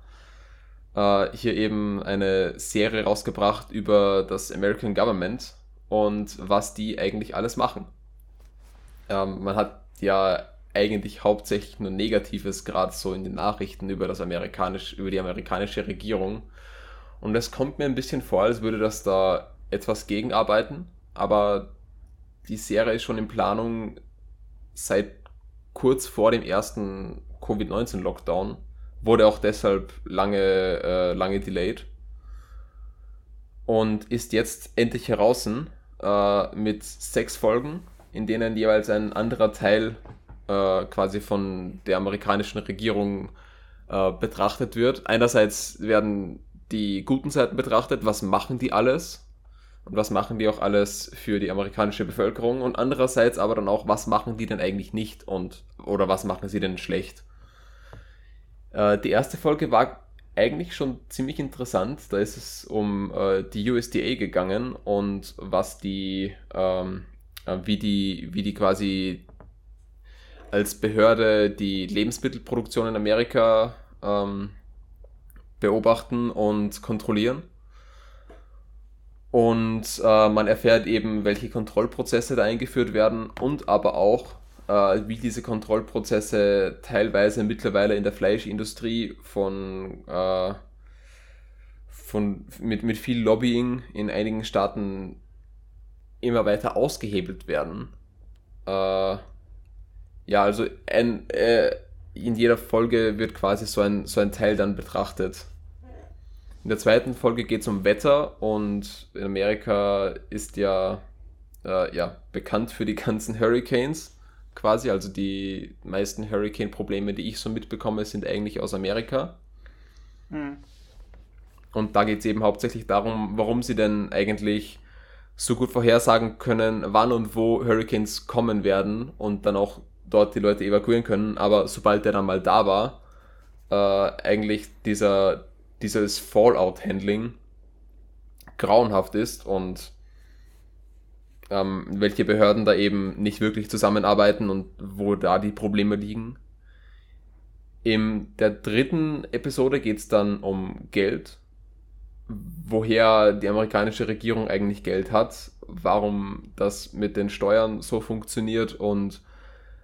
äh, hier eben eine Serie rausgebracht über das American Government und was die eigentlich alles machen. Ähm, man hat ja eigentlich hauptsächlich nur Negatives gerade so in den Nachrichten über das amerikanisch, über die amerikanische Regierung. Und es kommt mir ein bisschen vor, als würde das da etwas gegenarbeiten, aber die Serie ist schon in Planung seit kurz vor dem ersten Covid-19-Lockdown. Wurde auch deshalb lange, äh, lange delayed. Und ist jetzt endlich heraus äh, mit sechs Folgen, in denen jeweils ein anderer Teil äh, quasi von der amerikanischen Regierung äh, betrachtet wird. Einerseits werden die guten Seiten betrachtet, was machen die alles und was machen die auch alles für die amerikanische Bevölkerung und andererseits aber dann auch, was machen die denn eigentlich nicht und oder was machen sie denn schlecht. Äh, die erste Folge war eigentlich schon ziemlich interessant. Da ist es um äh, die USDA gegangen und was die, ähm, äh, wie die, wie die quasi als Behörde die Lebensmittelproduktion in Amerika ähm, beobachten und kontrollieren. Und äh, man erfährt eben, welche Kontrollprozesse da eingeführt werden und aber auch, äh, wie diese Kontrollprozesse teilweise mittlerweile in der Fleischindustrie von, äh, von mit, mit viel Lobbying in einigen Staaten immer weiter ausgehebelt werden. Ja, also ein, äh, in jeder Folge wird quasi so ein, so ein Teil dann betrachtet. In der zweiten Folge geht es um Wetter und in Amerika ist ja, äh, ja bekannt für die ganzen Hurricanes quasi. Also die meisten Hurricane-Probleme, die ich so mitbekomme, sind eigentlich aus Amerika. Mhm. Und da geht es eben hauptsächlich darum, warum sie denn eigentlich so gut vorhersagen können, wann und wo Hurricanes kommen werden und dann auch dort die Leute evakuieren können. Aber sobald der dann mal da war, äh, eigentlich dieser, dieses Fallout-Handling grauenhaft ist und ähm, welche Behörden da eben nicht wirklich zusammenarbeiten und wo da die Probleme liegen. In der dritten Episode geht es dann um Geld, woher die amerikanische Regierung eigentlich Geld hat, warum das mit den Steuern so funktioniert und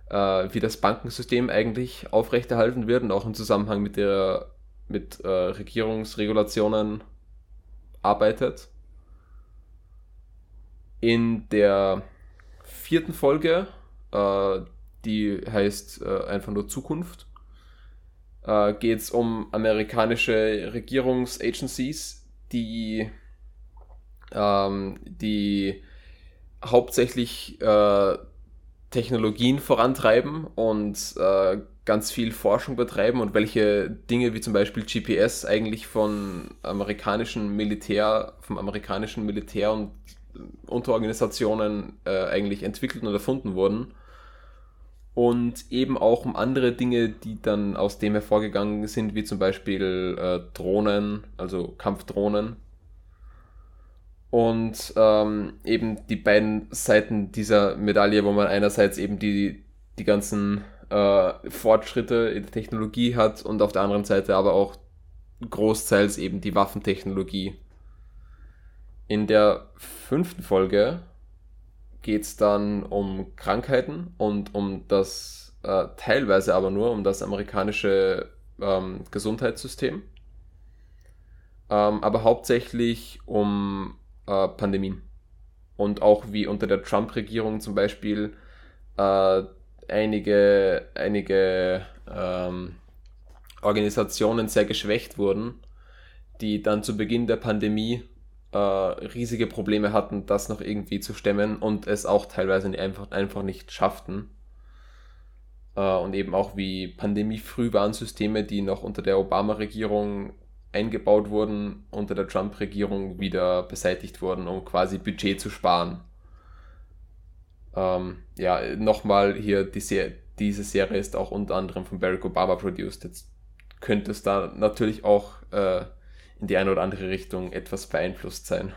wie das Bankensystem eigentlich aufrechterhalten wird und auch im Zusammenhang mit der mit äh, Regierungsregulationen arbeitet. In der vierten Folge, äh, die heißt äh, einfach nur Zukunft, äh, geht es um amerikanische Regierungsagencies, die, ähm, die hauptsächlich äh, Technologien vorantreiben und äh, ganz viel Forschung betreiben und welche Dinge wie zum Beispiel GPS eigentlich von amerikanischen Militär, vom amerikanischen Militär und Unterorganisationen äh, eigentlich entwickelt und erfunden wurden. Und eben auch um andere Dinge, die dann aus dem hervorgegangen sind, wie zum Beispiel äh, Drohnen, also Kampfdrohnen, und ähm, eben die beiden Seiten dieser Medaille, wo man einerseits eben die, die ganzen äh, Fortschritte in der Technologie hat und auf der anderen Seite aber auch großteils eben die Waffentechnologie. In der fünften Folge geht es dann um Krankheiten und um das, äh, teilweise aber nur um das amerikanische ähm, Gesundheitssystem. Ähm, aber hauptsächlich um äh, Pandemien. Und auch wie unter der Trump-Regierung zum Beispiel äh, einige, einige ähm, Organisationen sehr geschwächt wurden, die dann zu Beginn der Pandemie äh, riesige Probleme hatten, das noch irgendwie zu stemmen und es auch teilweise einfach, einfach nicht schafften. Äh, und eben auch wie Pandemie-Frühwarnsysteme, die noch unter der Obama-Regierung eingebaut wurden, unter der Trump-Regierung wieder beseitigt wurden, um quasi Budget zu sparen. Ähm, ja, nochmal hier, die Se diese Serie ist auch unter anderem von Barack Obama produced. Jetzt könnte es da natürlich auch äh, in die eine oder andere Richtung etwas beeinflusst sein.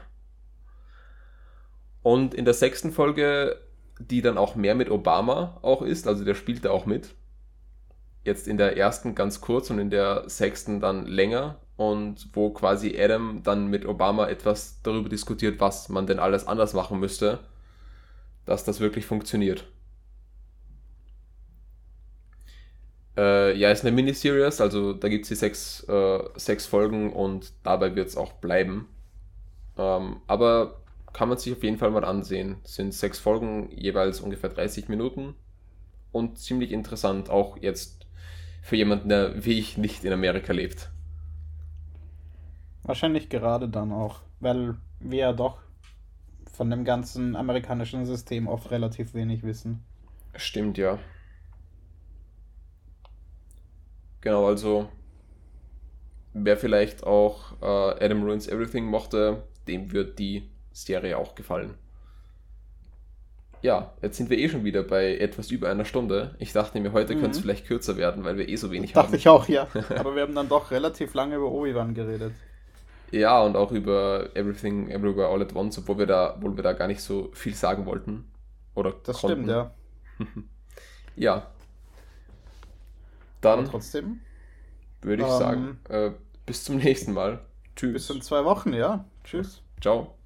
Und in der sechsten Folge, die dann auch mehr mit Obama auch ist, also der spielt da auch mit. Jetzt in der ersten ganz kurz und in der sechsten dann länger und wo quasi Adam dann mit Obama etwas darüber diskutiert, was man denn alles anders machen müsste, dass das wirklich funktioniert. Äh, ja, ist eine Miniseries, also da gibt es die sechs, äh, sechs Folgen und dabei wird es auch bleiben. Ähm, aber kann man sich auf jeden Fall mal ansehen. Sind sechs Folgen, jeweils ungefähr 30 Minuten und ziemlich interessant, auch jetzt für jemanden, der wie ich nicht in Amerika lebt. Wahrscheinlich gerade dann auch, weil wir ja doch von dem ganzen amerikanischen System oft relativ wenig wissen. Stimmt, ja. Genau, also wer vielleicht auch äh, Adam Ruins Everything mochte, dem wird die Serie auch gefallen. Ja, jetzt sind wir eh schon wieder bei etwas über einer Stunde. Ich dachte mir, heute mhm. könnte es vielleicht kürzer werden, weil wir eh so wenig dachte haben. Dachte ich auch, ja. Aber wir haben dann doch relativ lange über Obi-Wan geredet. Ja, und auch über Everything Everywhere All at Once, obwohl wir da, obwohl wir da gar nicht so viel sagen wollten. Oder das konnten. stimmt, ja. ja. Dann Aber trotzdem würde ich ähm, sagen, äh, bis zum nächsten Mal. Tschüss. Bis in zwei Wochen, ja. Tschüss. Ciao.